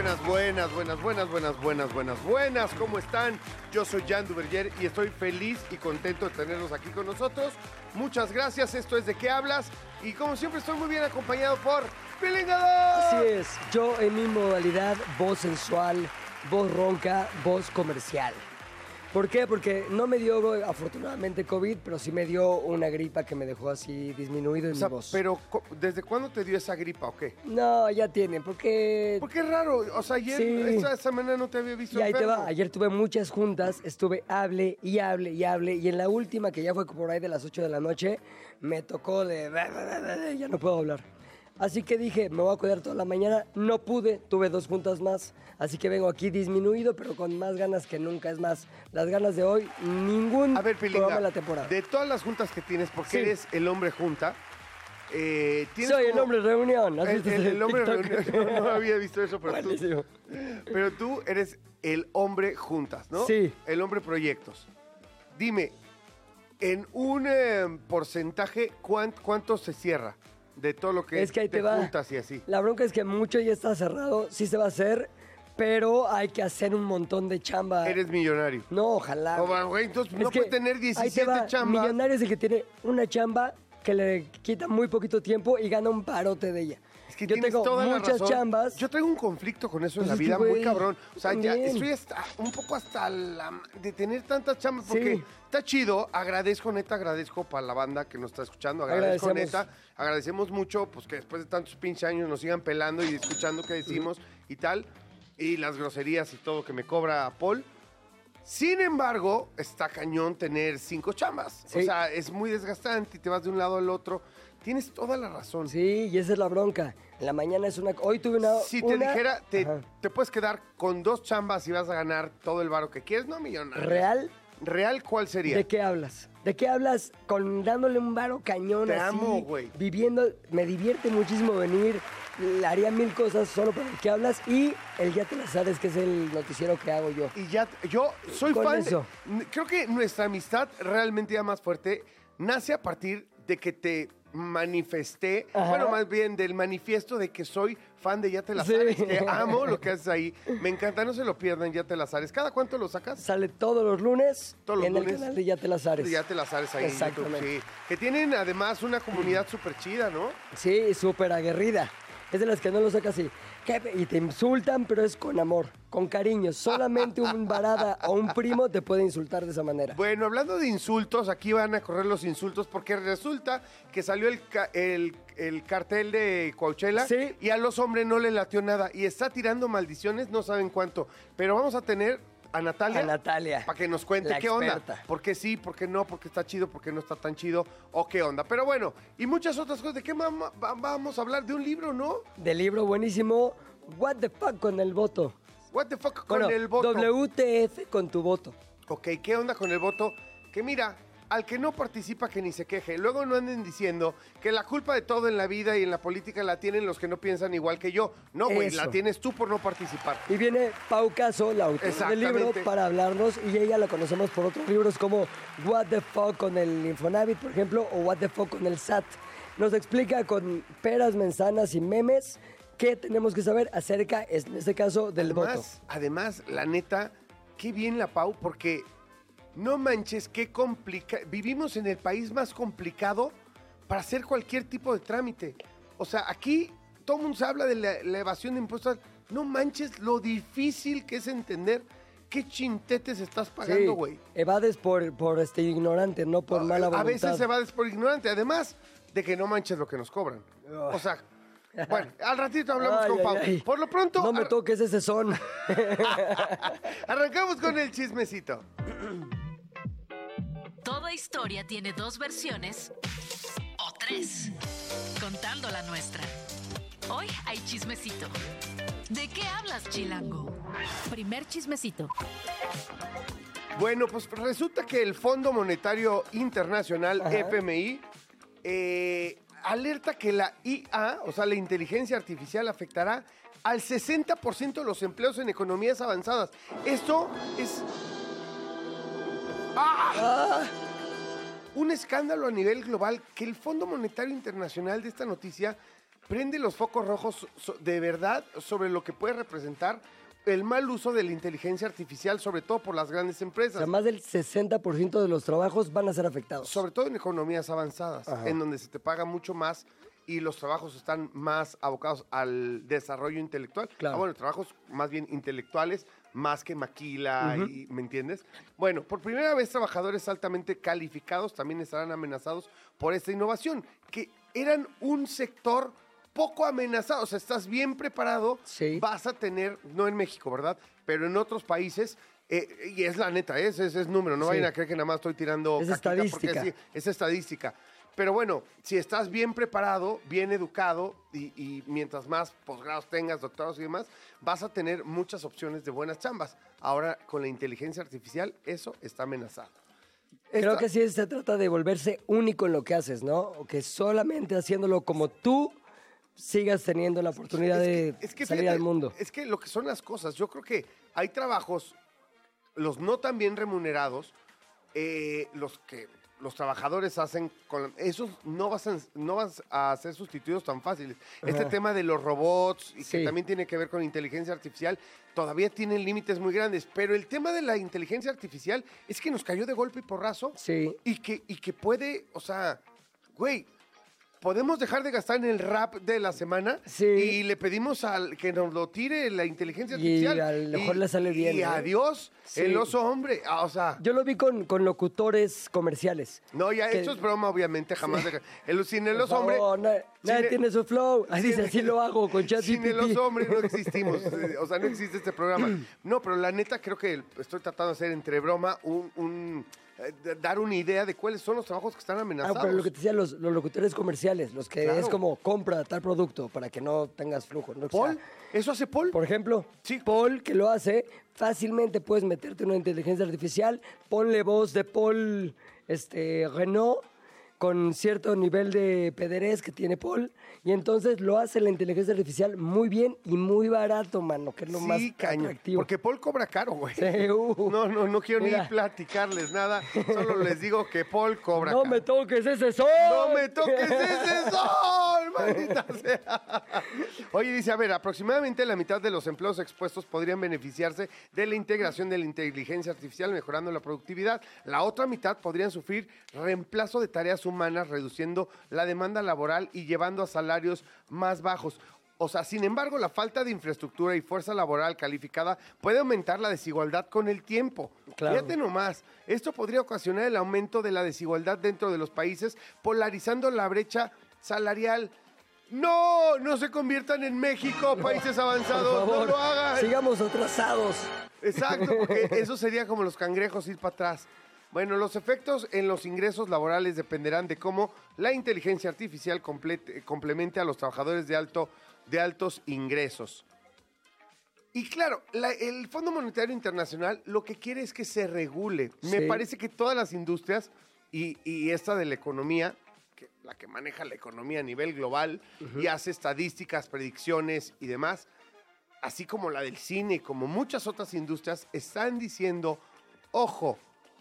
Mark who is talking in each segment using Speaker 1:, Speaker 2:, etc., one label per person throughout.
Speaker 1: Buenas, buenas, buenas, buenas, buenas, buenas, buenas, buenas. ¿Cómo están? Yo soy Jan Duverger y estoy feliz y contento de tenerlos aquí con nosotros. Muchas gracias. Esto es De qué hablas. Y como siempre estoy muy bien acompañado por Pilingado.
Speaker 2: Así es, yo en mi modalidad voz sensual, voz ronca, voz comercial. ¿Por qué? Porque no me dio afortunadamente COVID, pero sí me dio una gripa que me dejó así disminuido en
Speaker 1: O sea,
Speaker 2: mi voz.
Speaker 1: pero ¿desde cuándo te dio esa gripa o qué?
Speaker 2: No, ya tienen, porque...
Speaker 1: Porque es raro. O sea, ayer,
Speaker 2: Sí.
Speaker 1: esta semana no te había visto
Speaker 2: Y ahí te va, ayer tuve muchas juntas, estuve hable y hable y hable, y en la última, que ya fue por ahí de las 8 de la noche, me tocó de... ya no puedo hablar. Así que dije, me voy a cuidar toda la mañana, no pude, tuve dos juntas más, así que vengo aquí disminuido, pero con más ganas que nunca, es más, las ganas de hoy, ningún
Speaker 1: A ver,
Speaker 2: programa de la temporada.
Speaker 1: de todas las juntas que tienes, porque
Speaker 2: Sí.
Speaker 1: eres el hombre junta, eh, tienes
Speaker 2: Soy el hombre reunión. ¿has
Speaker 1: El,
Speaker 2: visto
Speaker 1: el-
Speaker 2: ese
Speaker 1: el hombre reunión. No, no había visto eso, pero tú, pero tú eres el hombre juntas, ¿no?
Speaker 2: Sí.
Speaker 1: El hombre proyectos. Dime, en un eh, porcentaje, ¿cuán- ¿cuánto se cierra de todo lo que
Speaker 2: es que ahí te, va.
Speaker 1: juntas y así?
Speaker 2: La bronca es que mucho ya está cerrado, sí se va a hacer, pero hay que hacer un montón de chamba.
Speaker 1: Eres millonario.
Speaker 2: No, ojalá.
Speaker 1: Güey, entonces
Speaker 2: Es
Speaker 1: no
Speaker 2: que
Speaker 1: puedes tener
Speaker 2: ahí te
Speaker 1: 17
Speaker 2: va,
Speaker 1: chambas.
Speaker 2: Millonario es el que tiene una chamba que le quita muy poquito tiempo y gana un parote de ella.
Speaker 1: Es que
Speaker 2: Yo tengo
Speaker 1: toda la
Speaker 2: muchas chambas.
Speaker 1: Yo traigo un conflicto con eso en
Speaker 2: Pues
Speaker 1: la vida muy cabrón. O sea, ya estoy hasta, un poco hasta la de tener tantas chambas porque
Speaker 2: Sí.
Speaker 1: está chido. Agradezco, neta, agradezco para la banda que nos está escuchando. Agradezco, neta. Agradecemos mucho pues que después de tantos pinches años nos sigan pelando y escuchando qué decimos y tal. Y las groserías y todo que me cobra Paul. Sin embargo, está cañón tener cinco chambas. O sea, es muy desgastante y te vas de un lado al otro. Tienes toda la razón.
Speaker 2: Sí, y esa es la bronca. En la mañana es una... Hoy tuve una...
Speaker 1: Si te
Speaker 2: una-
Speaker 1: dijera, te,
Speaker 2: Ajá.
Speaker 1: te puedes quedar con dos chambas y vas a ganar todo el varo que quieres, no millonario.
Speaker 2: ¿Real?
Speaker 1: ¿Real cuál sería?
Speaker 2: ¿De qué hablas? ¿De qué hablas con dándole un varo cañón
Speaker 1: Te
Speaker 2: así?
Speaker 1: amo, güey.
Speaker 2: Viviendo, me divierte muchísimo venir, le haría mil cosas solo para el que hablas y el Ya te la sabes que es el noticiero que hago yo.
Speaker 1: Y ya, yo soy
Speaker 2: Con
Speaker 1: fan. de-
Speaker 2: eso.
Speaker 1: n- creo que nuestra amistad realmente ya más fuerte nace a partir de que te manifesté,
Speaker 2: Ajá.
Speaker 1: bueno, más bien del manifiesto de que soy fan de Ya te la
Speaker 2: Sí.
Speaker 1: sabes, que amo lo que haces ahí. Me encanta, no se lo pierdan, Ya te la sabes. ¿Cada cuánto lo sacas?
Speaker 2: Sale todos los lunes
Speaker 1: Todos los
Speaker 2: en
Speaker 1: lunes.
Speaker 2: el canal de Ya te la sabes.
Speaker 1: Ya te la sabes ahí en YouTube,
Speaker 2: Exactamente.
Speaker 1: sí. Que tienen además una comunidad súper chida, ¿no?
Speaker 2: Sí, súper aguerrida. Es de las que no lo sacas así. Y te insultan, pero es con amor, con cariño. Solamente un varada o un primo te puede insultar de esa manera.
Speaker 1: Bueno, hablando de insultos, aquí van a correr los insultos porque resulta que salió el, ca- el, el cartel de Coachella
Speaker 2: Sí.
Speaker 1: y a los hombres no le latió nada y está tirando maldiciones, no saben cuánto. Pero vamos a tener a Natalia.
Speaker 2: A Natalia,
Speaker 1: Para que nos cuente qué onda.
Speaker 2: experta.
Speaker 1: ¿Por qué sí? ¿Por qué no? ¿Por qué está chido? ¿Por qué no está tan chido? ¿O qué onda? Pero bueno, y muchas otras cosas. ¿De qué mama- vamos a hablar? De un libro, ¿no?
Speaker 2: Del libro buenísimo, What the fuck con el voto.
Speaker 1: What the fuck
Speaker 2: Bueno,
Speaker 1: con el voto.
Speaker 2: WTF con tu voto.
Speaker 1: Ok, ¿qué onda con el voto? Que mira, al que no participa que ni se queje. Luego no anden diciendo que la culpa de todo en la vida y en la política la tienen los que no piensan igual que yo. No, güey, la tienes tú por no participar.
Speaker 2: Y viene Pau Caso, la autora del libro, para hablarnos. Y ella la conocemos por otros libros como What the fuck con el Infonavit, por ejemplo, o What the fuck con el SAT. Nos explica con peras, manzanas y memes qué tenemos que saber acerca, en este caso, del voto.
Speaker 1: además, además, la neta, qué bien la Pau, porque no manches, qué complica. Vivimos en el país más complicado para hacer cualquier tipo de trámite. O sea, aquí todo el mundo se habla de la, la evasión de impuestos. No manches lo difícil que es entender qué chintetes estás pagando, güey.
Speaker 2: evades por, por este ignorante, no por mala voluntad.
Speaker 1: A veces se va por ignorante, además de que no manches lo que nos cobran. O sea, bueno, al ratito hablamos
Speaker 2: Ay,
Speaker 1: con Pau.
Speaker 2: ay.
Speaker 1: Por lo pronto,
Speaker 2: No me toques ese son.
Speaker 1: arrancamos con el chismecito.
Speaker 3: Toda historia tiene dos versiones o tres, contando la nuestra. Hoy hay chismecito. ¿De qué hablas, hablas, Chilango? Primer chismecito.
Speaker 1: Bueno, pues resulta que el Fondo Monetario Internacional,
Speaker 2: Ajá.
Speaker 1: FMI, eh, alerta que la IA, o sea, la inteligencia artificial, afectará al 60% de los empleos en economías avanzadas. Esto es
Speaker 2: Ah,
Speaker 1: un escándalo a nivel global que el Fondo Monetario Internacional de esta noticia prende los focos rojos de verdad sobre lo que puede representar el mal uso de la inteligencia artificial, sobre todo por las grandes
Speaker 2: o
Speaker 1: empresas.
Speaker 2: sea, más del 60% de los trabajos van a ser afectados.
Speaker 1: Sobre todo en economías avanzadas,
Speaker 2: Ajá.
Speaker 1: en donde se te paga mucho más y los trabajos están más abocados al desarrollo intelectual.
Speaker 2: Claro.
Speaker 1: Ah, bueno, trabajos más bien intelectuales, más que maquila, y, ¿me entiendes? Bueno, por primera vez trabajadores altamente calificados también estarán amenazados por esta innovación, que eran un sector poco amenazado. O sea, estás bien preparado,
Speaker 2: Sí.
Speaker 1: vas a tener, no en México, ¿verdad? Pero en otros países... eh, y es la neta, ¿eh? ese, ese es número, no
Speaker 2: Sí.
Speaker 1: vayan a creer que nada más estoy tirando
Speaker 2: Es
Speaker 1: caquita porque
Speaker 2: estadística.
Speaker 1: sí, es estadística. Pero bueno, si estás bien preparado, bien educado y, y mientras más posgrados tengas, doctorados y demás, vas a tener muchas opciones de buenas chambas. Ahora, con la inteligencia artificial, eso está amenazado.
Speaker 2: Creo que sí se trata de volverse único en lo que haces, ¿no? O que solamente haciéndolo como tú sigas teniendo la oportunidad de
Speaker 1: es que
Speaker 2: salir
Speaker 1: fíjate,
Speaker 2: al mundo.
Speaker 1: Es que lo que son las cosas, yo creo que hay trabajos, los no tan bien remunerados, eh, los que los trabajadores hacen, con, esos no vas, a, no vas a ser sustituidos tan fáciles. Este tema de los robots, y que también tiene que ver con inteligencia artificial, todavía tienen límites muy grandes. Pero el tema de la inteligencia artificial es que nos cayó de golpe y porrazo
Speaker 2: Sí.
Speaker 1: y que, y que puede, o sea, güey, podemos dejar de gastar en el rap de la semana
Speaker 2: Sí.
Speaker 1: y le pedimos al que nos lo tire la inteligencia
Speaker 2: Y
Speaker 1: artificial.
Speaker 2: a lo mejor le sale bien,
Speaker 1: Y
Speaker 2: ¿eh?
Speaker 1: adiós,
Speaker 2: Sí.
Speaker 1: el oso hombre. Ah, o sea,
Speaker 2: Yo lo vi con, con locutores comerciales.
Speaker 1: no, ya
Speaker 2: que-
Speaker 1: esto es broma, obviamente, jamás. deja- El, sin el oso hombre.
Speaker 2: na- nadie tiene su flow. Dice, así lo hago con
Speaker 1: Sin el oso hombre no existimos. O sea, no existe este programa. No, pero la neta creo que estoy tratando de hacer entre broma un. un, eh, dar una idea de cuáles son los trabajos que están
Speaker 2: Ah,
Speaker 1: amenazados.
Speaker 2: pero lo que te decía, los, los locutores comerciales, los que
Speaker 1: Claro.
Speaker 2: es como compra tal producto para que no tengas flujo. ¿no? O sea,
Speaker 1: Paul, ¿eso hace Paul?
Speaker 2: Por ejemplo,
Speaker 1: Sí.
Speaker 2: Paul, que lo hace, fácilmente puedes meterte una inteligencia artificial, ponle voz de Paul este, Renault con cierto nivel de pederés que tiene Paul, y entonces lo hace la inteligencia artificial muy bien y muy barato, mano, que es lo
Speaker 1: sí,
Speaker 2: más
Speaker 1: caño.
Speaker 2: atractivo.
Speaker 1: Porque Paul cobra caro, güey.
Speaker 2: Sí, uh.
Speaker 1: No, no, no quiero
Speaker 2: Mira.
Speaker 1: ni platicarles nada. Solo les digo que Paul cobra
Speaker 2: No
Speaker 1: caro.
Speaker 2: me toques ese sol.
Speaker 1: ¡No me toques ese sol! ¡Maldita sea! Oye, dice, a ver, aproximadamente la mitad de los empleos expuestos podrían beneficiarse de la integración de la inteligencia artificial, mejorando la productividad. La otra mitad podrían sufrir reemplazo de tareas humanas, reduciendo la demanda laboral y llevando a salarios más bajos. O sea, sin embargo, la falta de infraestructura y fuerza laboral calificada puede aumentar la desigualdad con el tiempo.
Speaker 2: Claro.
Speaker 1: Fíjate nomás, esto podría ocasionar el aumento de la desigualdad dentro de los países, polarizando la brecha salarial. No, no se conviertan en México, países avanzados, no lo hagan.
Speaker 2: sigamos atrasados.
Speaker 1: Exacto, porque eso sería como los cangrejos ir para atrás. Bueno, los efectos en los ingresos laborales dependerán de cómo la inteligencia artificial complete- complemente a los trabajadores de, alto, de altos ingresos. Y claro, la- el Fondo Monetario Internacional lo que quiere es que se regule. Me parece que todas las industrias y, y esta de la economía, que, la que maneja la economía a nivel global y hace estadísticas, predicciones y demás, así como la del cine, como muchas otras industrias, están diciendo, ojo,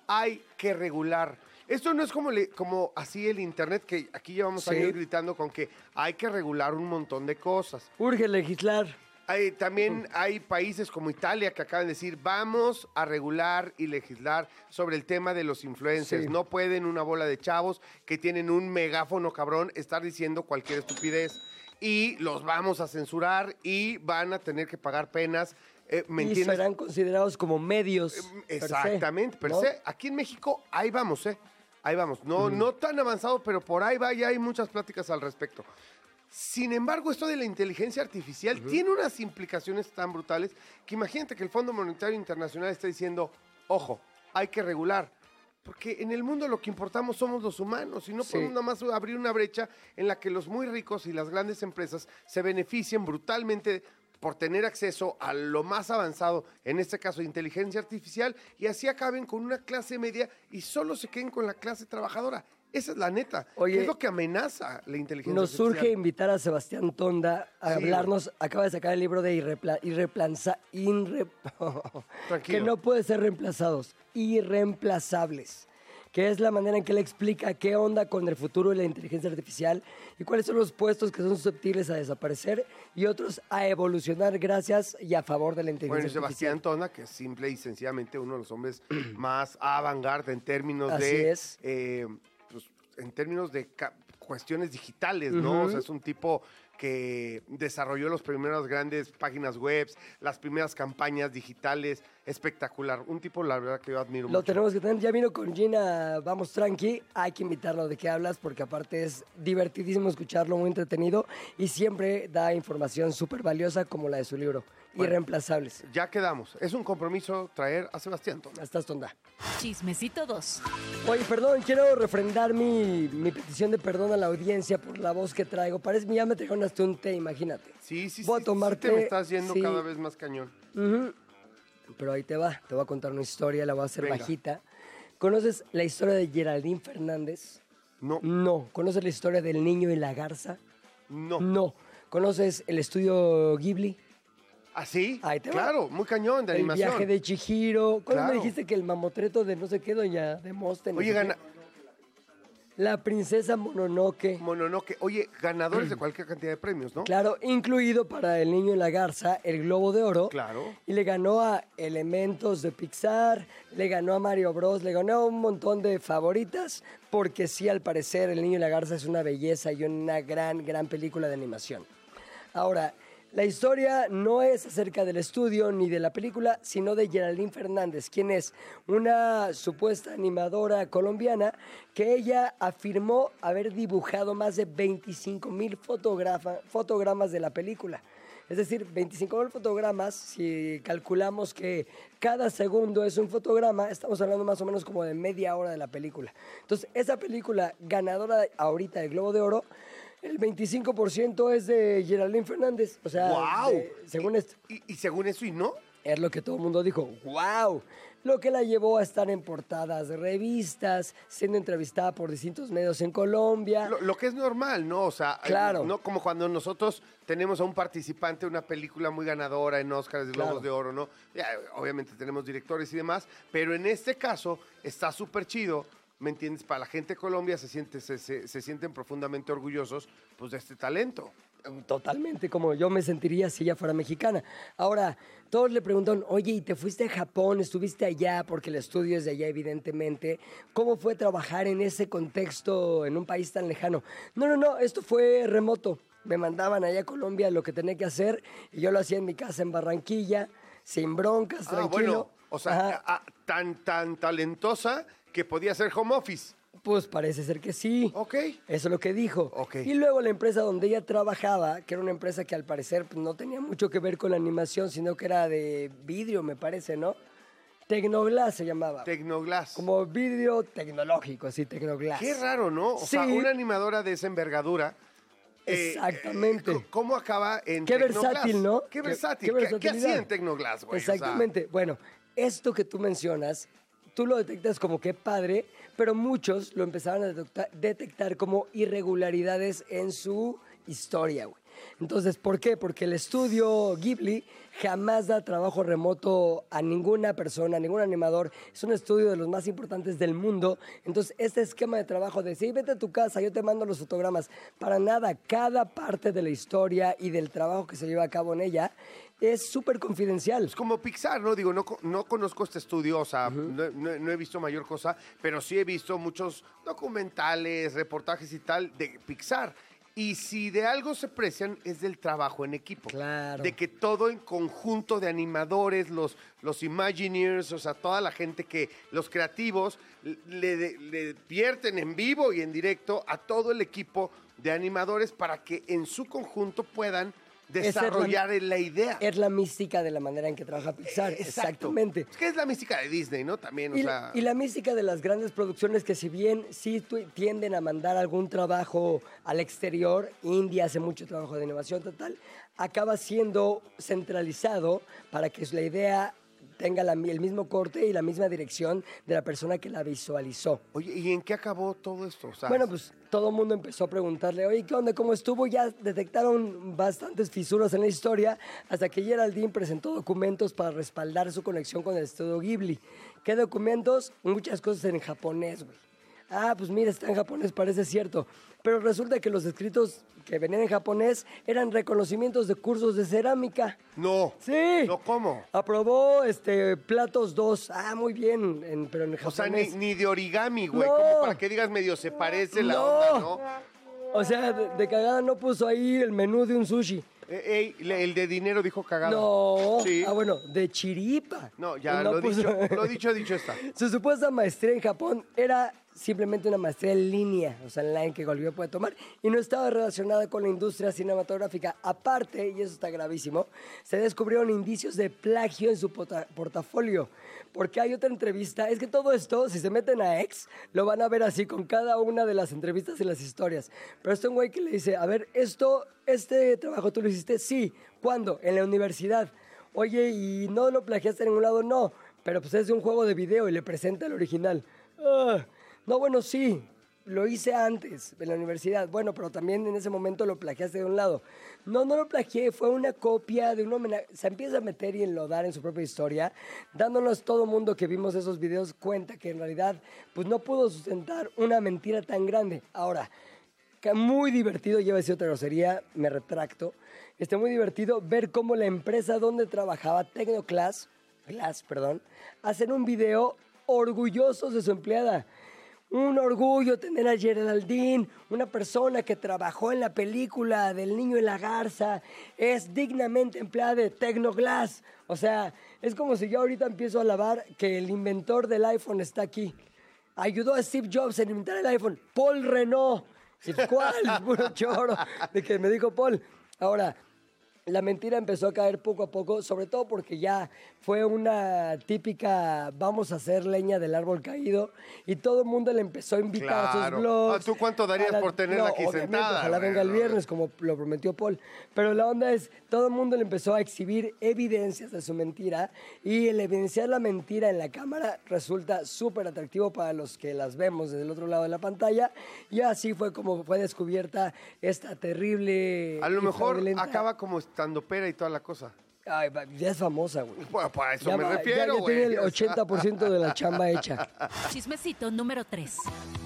Speaker 1: hay que regular. Esto no es como, le- como así el Internet, que aquí llevamos
Speaker 2: Sí.
Speaker 1: años gritando con que hay que regular un montón de cosas.
Speaker 2: Urge legislar.
Speaker 1: Hay- también hay países como Italia que acaban de decir, vamos a regular y legislar sobre el tema de los influencers.
Speaker 2: Sí.
Speaker 1: No pueden una bola de chavos que tienen un megáfono cabrón estar diciendo cualquier estupidez. Y los vamos a censurar y van a tener que pagar penas. Eh, ¿Me
Speaker 2: y
Speaker 1: entiendes?
Speaker 2: serán considerados como medios. per se,
Speaker 1: Exactamente, per
Speaker 2: ¿no?
Speaker 1: se. Aquí en México, ahí vamos, ¿eh? Ahí vamos. No, no tan avanzado, pero por ahí va, ya hay muchas pláticas al respecto. Sin embargo, esto de la inteligencia artificial tiene unas implicaciones tan brutales que imagínate que el Fondo Monetario Internacional está diciendo, ojo, hay que regular. Porque en el mundo lo que importamos somos los humanos y no
Speaker 2: Sí.
Speaker 1: podemos nada más abrir una brecha en la que los muy ricos y las grandes empresas se beneficien brutalmente por tener acceso a lo más avanzado, en este caso inteligencia artificial, y así acaben con una clase media y solo se queden con la clase trabajadora. Esa es la neta.
Speaker 2: Oye,
Speaker 1: ¿Qué es lo que amenaza la inteligencia
Speaker 2: Nos
Speaker 1: artificial?
Speaker 2: surge invitar a Sebastián Tonda a
Speaker 1: Sí,
Speaker 2: hablarnos. Acaba de sacar el libro de irrepla, irreplanza- que no puede ser reemplazados, irreemplazables. Que es la manera en que él explica qué onda con el futuro de la inteligencia artificial y cuáles son los puestos que son susceptibles a desaparecer y otros a evolucionar gracias y a favor de la
Speaker 1: Bueno, y
Speaker 2: inteligencia
Speaker 1: Sebastián
Speaker 2: artificial.
Speaker 1: Tona, que es simple y sencillamente uno de los hombres más avant-garde en términos
Speaker 2: Así
Speaker 1: de...
Speaker 2: es.
Speaker 1: eh, pues, en términos de cuestiones digitales, ¿no? O sea, es un tipo que desarrolló las primeras grandes páginas web, las primeras campañas digitales, espectacular. Un tipo, la verdad, que yo admiro
Speaker 2: Lo
Speaker 1: mucho.
Speaker 2: tenemos que tener. Ya vino con Gina, vamos tranqui. Hay que invitarlo de qué hablas porque aparte es divertidísimo escucharlo, muy entretenido y siempre da información súper valiosa como la de su libro.
Speaker 1: Bueno.
Speaker 2: Irreemplazables.
Speaker 1: Ya quedamos. Es un compromiso traer a Sebastián Tona.
Speaker 2: Estás tonda.
Speaker 3: Chismecito 2.
Speaker 2: Oye, perdón, quiero refrendar mi, mi petición de perdón a la audiencia por la voz que traigo. Parece que ya me trajeron hasta un té, imagínate.
Speaker 1: Sí, sí,
Speaker 2: Voy a
Speaker 1: sí, sí
Speaker 2: tomarte-
Speaker 1: te me estás yendo
Speaker 2: sí.
Speaker 1: cada vez más cañón.
Speaker 2: Ujú. Pero ahí te va, te voy a contar una historia, la voy a hacer
Speaker 1: Venga.
Speaker 2: bajita. ¿Conoces la historia de Geraldine Fernández?
Speaker 1: No,
Speaker 2: No. ¿Conoces la historia del niño y la garza?
Speaker 1: no.
Speaker 2: No. ¿Conoces el estudio Ghibli?
Speaker 1: ¿Así?
Speaker 2: Ahí te va.
Speaker 1: claro, muy cañón de
Speaker 2: el
Speaker 1: animación.
Speaker 2: viaje de Chihiro. ¿Cuándo
Speaker 1: Claro.
Speaker 2: me dijiste que el mamotreto de no sé qué, doña Demóstenes?
Speaker 1: Oye, gana...
Speaker 2: La princesa Mononoke.
Speaker 1: Mononoke. Oye, ganadores de cualquier cantidad de premios, ¿no?
Speaker 2: Claro, incluido para el niño y la garza, el Globo de Oro.
Speaker 1: Claro.
Speaker 2: Y le ganó a Elementos de Pixar, le ganó a Mario Bros, le ganó a un montón de favoritas, porque sí, al parecer, El Niño y la Garza es una belleza y una gran, gran película de animación. Ahora, la historia no es acerca del estudio ni de la película, sino de Geraldine Fernández, quien es una supuesta animadora colombiana que ella afirmó haber dibujado más de 25 mil fotogramas de la película. Es decir, 25 mil fotogramas, si calculamos que cada segundo es un fotograma, estamos hablando más o menos como de media hora de la película. Entonces, esa película ganadora ahorita del Globo de Oro, el 25% es de Geraldine Fernández. O sea,
Speaker 1: ¡Wow!
Speaker 2: de- según esto,
Speaker 1: Y, y según eso, ¿y no?
Speaker 2: es lo que todo el mundo dijo, wow. Lo que la llevó a estar en portadas de revistas, siendo entrevistada por distintos medios en Colombia.
Speaker 1: Lo, lo que es normal, ¿no? O sea,
Speaker 2: Claro.
Speaker 1: no como cuando nosotros tenemos a un participante de una película muy ganadora en Oscars y Globos
Speaker 2: Claro.
Speaker 1: de Oro, ¿no? Ya, obviamente tenemos directores y demás, pero en este caso está súper chido, ¿me entiendes? Para la gente de Colombia se, siente, se, se- se sienten profundamente orgullosos pues, de este talento.
Speaker 2: Totalmente, como yo me sentiría si ella fuera mexicana. Ahora, todos le preguntan, oye, ¿y te fuiste a Japón? ¿Estuviste allá? Porque el estudio es de allá, evidentemente. ¿Cómo fue trabajar en ese contexto, en un país tan lejano? No, no, no, esto fue remoto. Me mandaban allá a Colombia lo que tenía que hacer y yo lo hacía en mi casa en Barranquilla, sin broncas,
Speaker 1: Ah,
Speaker 2: tranquilo.
Speaker 1: bueno, o sea,
Speaker 2: Ajá.
Speaker 1: tan, tan talentosa que podía ser home office.
Speaker 2: Pues parece ser que sí.
Speaker 1: Ok.
Speaker 2: Eso es lo que dijo.
Speaker 1: Ok.
Speaker 2: Y luego la empresa donde ella trabajaba, que era una empresa que al parecer pues, no tenía mucho que ver con la animación, sino que era de vidrio, me parece, ¿no? Tecnoglass se llamaba.
Speaker 1: Tecnoglass.
Speaker 2: Como vidrio tecnológico, así, Tecnoglass.
Speaker 1: Qué raro, ¿no? O sea, una animadora de esa envergadura. eh,
Speaker 2: Exactamente.
Speaker 1: eh, ¿Cómo acaba en
Speaker 2: Qué
Speaker 1: Tecnoglass?
Speaker 2: versátil, ¿no?
Speaker 1: Qué versátil.
Speaker 2: qué
Speaker 1: ¿Qué, qué
Speaker 2: versatilidad.
Speaker 1: hacía en Tecnoglass, güey? O sea,
Speaker 2: Exactamente. Bueno, esto que tú mencionas, tú lo detectas como que padre, pero muchos lo empezaron a detecta- detectar como irregularidades en su historia, güey. Entonces, ¿por qué? Porque el estudio Ghibli jamás da trabajo remoto a ninguna persona, a ningún animador. Es un estudio de los más importantes del mundo. Entonces, este esquema de trabajo de, sí, vete a tu casa, yo te mando los fotogramas. Para nada, cada parte de la historia y del trabajo que se lleva a cabo en ella es súper confidencial.
Speaker 1: Es como Pixar, ¿no? Digo, no, no conozco este estudio, o sea, no, no- no he visto mayor cosa, pero sí he visto muchos documentales, reportajes y tal de Pixar. Y si de algo se precian es del trabajo en equipo.
Speaker 2: Claro.
Speaker 1: De que todo en conjunto de animadores, los, los Imagineers, o sea, toda la gente que, los creativos, le, le vierten en vivo y en directo a todo el equipo de animadores para que en su conjunto puedan desarrollar la idea.
Speaker 2: Es la mística de la manera en que trabaja Pixar.
Speaker 1: Exacto.
Speaker 2: Exactamente.
Speaker 1: Es que es la mística de Disney, ¿no? También, o
Speaker 2: Y,
Speaker 1: sea...
Speaker 2: y la mística de las grandes producciones que si bien sí tienden a mandar algún trabajo al exterior, India hace mucho trabajo de innovación total, acaba siendo centralizado para que la idea tenga la- el mismo corte y la misma dirección de la persona que la visualizó.
Speaker 1: Oye, ¿y en qué acabó todo esto? O sea,
Speaker 2: Bueno, pues todo el mundo empezó a preguntarle, oye, ¿qué onda? ¿Cómo estuvo? Ya detectaron bastantes fisuras en la historia hasta que Geraldine presentó documentos para respaldar su conexión con el estudio Ghibli. ¿Qué documentos? Muchas cosas en japonés, güey. Ah, pues mira, está en japonés, parece cierto. Pero resulta que los escritos que venían en japonés eran reconocimientos de cursos de cerámica.
Speaker 1: No.
Speaker 2: Sí.
Speaker 1: No, ¿cómo?
Speaker 2: Aprobó este platos 2. Ah, muy bien, en- pero en
Speaker 1: O sea,
Speaker 2: japonés.
Speaker 1: ni, ni de origami, güey.
Speaker 2: No.
Speaker 1: Como para que digas medio se parece la
Speaker 2: No.
Speaker 1: onda, ¿no?
Speaker 2: O sea, de, de cagada no puso ahí el menú de un sushi.
Speaker 1: Eh, ey, el de dinero dijo cagada.
Speaker 2: No.
Speaker 1: Sí.
Speaker 2: Ah, bueno, de chiripa.
Speaker 1: No, ya
Speaker 2: No
Speaker 1: lo,
Speaker 2: puso-
Speaker 1: dicho, lo dicho, dicho está.
Speaker 2: Su supuesta maestría en Japón era simplemente una maestría en línea, o sea, en line que Golvio puede tomar, y no estaba relacionada con la industria cinematográfica. Aparte, y eso está gravísimo, se descubrieron indicios de plagio en su portafolio. Porque hay otra entrevista, es que todo esto, si se meten a X, lo van a ver así con cada una de las entrevistas y las historias. Pero este un güey que le dice, a ver, esto, este trabajo tú lo hiciste, sí, ¿cuándo? En la universidad. Oye, ¿y no lo plagiaste en ningún lado? No, pero pues es de un juego de video y le presenta el original. Ah, no, bueno, sí, lo hice antes en la universidad. Bueno, pero también en ese momento lo plagiaste de un lado. No, no lo plagié, fue una copia de un homenaje. Se empieza a meter y enlodar en su propia historia, dándonos todo mundo que vimos esos videos cuenta que en realidad pues no pudo sustentar una mentira tan grande. Ahora, que muy divertido, lleva a decir otra grosería, me retracto. Está muy divertido ver cómo la empresa donde trabajaba, Tecnoclass, Glass, perdón, hacen un video orgullosos de su empleada. Un orgullo tener a Geraldine, una persona que trabajó en la película del niño y la garza, es dignamente empleada de Tecnoglass. O sea, es como si yo ahorita empiezo a alabar que el inventor del iPhone está aquí. Ayudó a Steve Jobs en inventar el iPhone. Paul Renault. ¿Y ¿Cuál? Puro choro. De que me dijo Paul. Ahora, la mentira empezó a caer poco a poco, sobre todo porque ya fue una típica vamos a hacer leña del árbol caído y todo el mundo le empezó a invitar a
Speaker 1: Claro.
Speaker 2: sus blogs.
Speaker 1: Ah, ¿tú cuánto darías
Speaker 2: a la-
Speaker 1: por tenerla aquí
Speaker 2: obviamente,
Speaker 1: sentada,
Speaker 2: Ojalá venga el viernes, como lo prometió Paul. Pero la onda es, todo el mundo le empezó a exhibir evidencias de su mentira y el evidenciar la mentira en la cámara resulta súper atractivo para los que las vemos desde el otro lado de la pantalla y así fue como fue descubierta esta terrible...
Speaker 1: A lo mejor acaba como estando pera y toda la cosa.
Speaker 2: Ay, ya es famosa, güey.
Speaker 1: Bueno, para eso
Speaker 2: Ya,
Speaker 1: me
Speaker 2: va- ya-
Speaker 1: refiero,
Speaker 2: ya
Speaker 1: güey.
Speaker 2: tiene el
Speaker 1: O sea,
Speaker 2: 80% de la chamba hecha.
Speaker 3: Chismecito número 3.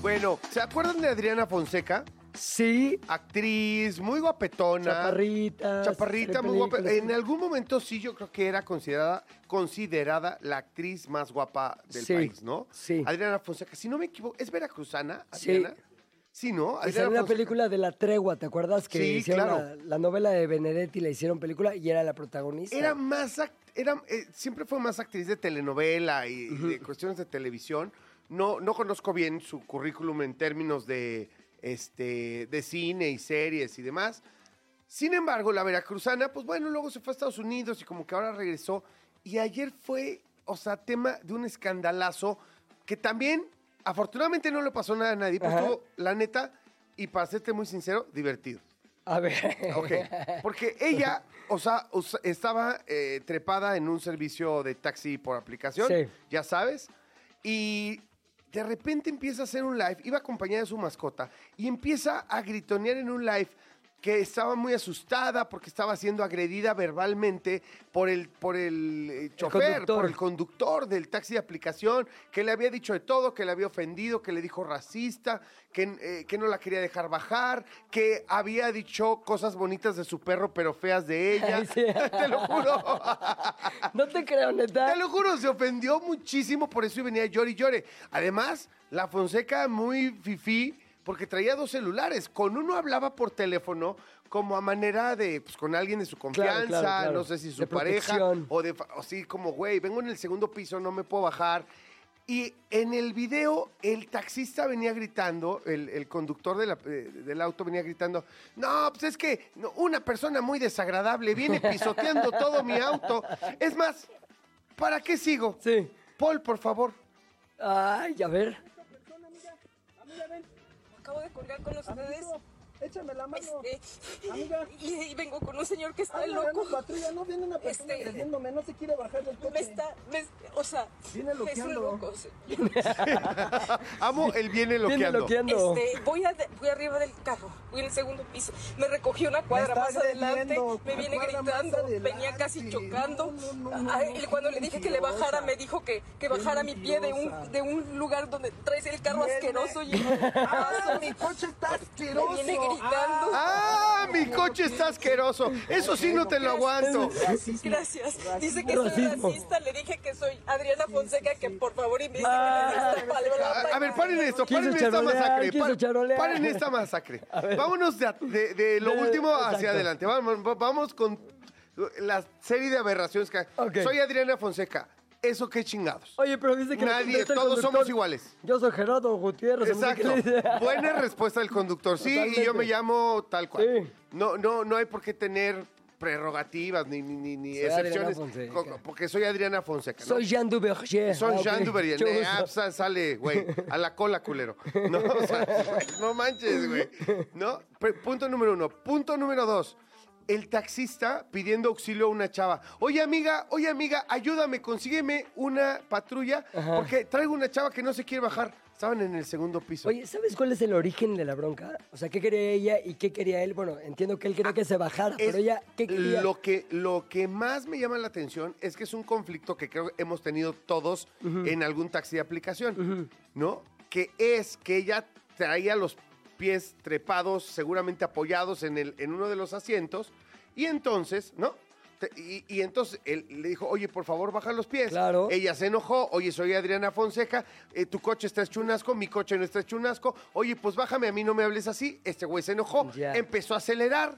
Speaker 1: Bueno, ¿se acuerdan de Adriana Fonseca?
Speaker 2: Sí,
Speaker 1: Actriz, muy guapetona.
Speaker 2: chaparrita.
Speaker 1: Chaparrita, muy guapa. En algún momento sí yo creo que era considerada, considerada la actriz más guapa del
Speaker 2: Sí,
Speaker 1: país, ¿no?
Speaker 2: sí.
Speaker 1: Adriana Fonseca, si no me equivoco, ¿es veracruzana. Adriana? Sí, ¿no?
Speaker 2: Y salió
Speaker 1: Adriana
Speaker 2: la película de La Tregua, ¿te acuerdas? Que
Speaker 1: Sí,
Speaker 2: hicieron
Speaker 1: claro.
Speaker 2: la, la novela de Benedetti, la hicieron película y era la protagonista.
Speaker 1: Era más, era, eh, siempre fue más actriz de telenovela y, y de cuestiones de televisión. No, no conozco bien su currículum en términos de, este, de cine y series y demás. Sin embargo, la veracruzana, pues bueno, luego se fue a Estados Unidos y como que ahora regresó. Y ayer fue, o sea, tema de un escandalazo que también, afortunadamente no le pasó nada a nadie, pero
Speaker 2: Ajá.
Speaker 1: estuvo, la neta, y para serte muy sincero, divertido.
Speaker 2: A ver.
Speaker 1: Ok, porque ella, o sea, us- estaba eh, trepada en un servicio de taxi por aplicación,
Speaker 2: Sí.
Speaker 1: ya sabes, y de repente empieza a hacer un live, iba acompañada de su mascota, y empieza a gritonear en un live que estaba muy asustada porque estaba siendo agredida verbalmente por el, por el eh, chofer, por el conductor del taxi de aplicación, que le había dicho de todo, que le había ofendido, que le dijo racista, que, eh, que no la quería dejar bajar, que había dicho cosas bonitas de su perro pero feas de ella.
Speaker 2: Ay, sí.
Speaker 1: Te lo juro.
Speaker 2: No te creo, neta.
Speaker 1: Te lo juro, se ofendió muchísimo por eso y venía llore y llore. Además, la Fonseca muy fifí porque traía dos celulares. Con uno hablaba por teléfono como a manera de, pues con alguien de su confianza,
Speaker 2: claro, claro.
Speaker 1: no sé si su
Speaker 2: De
Speaker 1: pareja,
Speaker 2: protección.
Speaker 1: o de, así como, güey, vengo en el segundo piso, no me puedo bajar. Y en el video, el taxista venía gritando, el, el conductor de la- eh, del auto venía gritando, no, pues es que no, una persona muy desagradable viene pisoteando todo mi auto. Es más, ¿para qué sigo?
Speaker 2: Sí.
Speaker 1: Paul, por favor.
Speaker 2: Ay, a ver.
Speaker 4: Acabo de colgar con ustedes.
Speaker 5: Échame la mano.
Speaker 4: Este,
Speaker 5: Amiga.
Speaker 4: y, y vengo con un señor que está
Speaker 5: Ay,
Speaker 4: loco.
Speaker 5: no, patrulla, no viene una persona
Speaker 4: Este-
Speaker 5: no se quiere bajar del coche.
Speaker 4: Me está, me- o sea,
Speaker 5: Viene
Speaker 4: es un
Speaker 5: loqueando.
Speaker 1: Amo el viene
Speaker 2: Viene
Speaker 1: loqueando.
Speaker 4: Este, voy, a- voy arriba del carro, voy en el segundo piso. Me recogió una cuadra más adelante, me viene gritando, venía casi chocando.
Speaker 5: No, no, no, no,
Speaker 4: Ay,
Speaker 5: no,
Speaker 4: y cuando le dije que le bajara, me dijo que, que bajara mi pie de un, de un lugar donde traes el carro
Speaker 5: Viene-
Speaker 4: asqueroso y
Speaker 5: Ah, mi coche está asqueroso.
Speaker 4: Gritando.
Speaker 1: ¡Ah! Mi coche está asqueroso. Eso sí no te lo aguanto.
Speaker 4: Gracias. Dice que soy racista. Le dije que soy Adriana Fonseca, que por favor investigue
Speaker 2: Ah.
Speaker 4: esta palabra.
Speaker 1: A, a ver, paren esto, paren esta masacre.
Speaker 2: quiso
Speaker 1: par-
Speaker 2: charolear.
Speaker 1: Paren esta masacre. Vámonos de, de- de lo último hacia adelante. Vamos, va- vamos con la serie de aberraciones que. Soy Adriana Fonseca. ¿Eso qué chingados?
Speaker 2: Oye, pero dice que...
Speaker 1: Nadie, todos
Speaker 2: conductor.
Speaker 1: somos iguales.
Speaker 2: Yo soy Gerardo Gutiérrez.
Speaker 1: Exacto. Buena respuesta del conductor. Sí, y yo me llamo tal cual.
Speaker 2: Sí.
Speaker 1: No, no, no hay por qué tener prerrogativas ni, ni, ni, ni
Speaker 2: Soy
Speaker 1: excepciones. Porque soy Adriana Fonseca. ¿no?
Speaker 2: Soy Jean Duverger.
Speaker 1: Son
Speaker 2: Ah.
Speaker 1: Jean Duverger.
Speaker 2: Mucho
Speaker 1: Eh, ah, sale, güey, a la cola, culero. No, o sea, güey, no manches, güey. ¿No? Punto número uno. Punto número dos. El taxista pidiendo auxilio a una chava. Oye, amiga, oye, amiga, ayúdame, consígueme una patrulla porque traigo una chava que no se quiere bajar. Estaban en el segundo piso.
Speaker 2: Oye, ¿sabes cuál es el origen de la bronca? O sea, ¿qué quería ella y qué quería él? Bueno, entiendo que él quería que se bajara,
Speaker 1: Es
Speaker 2: pero ella, ¿qué quería?
Speaker 1: Lo que, lo que más me llama la atención es que es un conflicto que creo que hemos tenido todos en algún taxi de aplicación, ¿no? Que es que ella traía los pies trepados, seguramente apoyados en, el, en uno de los asientos, y entonces, ¿no? Y, y entonces él le dijo, oye, por favor, baja los pies.
Speaker 2: Claro.
Speaker 1: Ella se enojó, oye, soy Adriana Fonseca, eh, tu coche está hecho un asco, mi coche no está hecho un asco, oye, pues bájame, a mí no me hables así. Este güey se enojó, empezó a acelerar,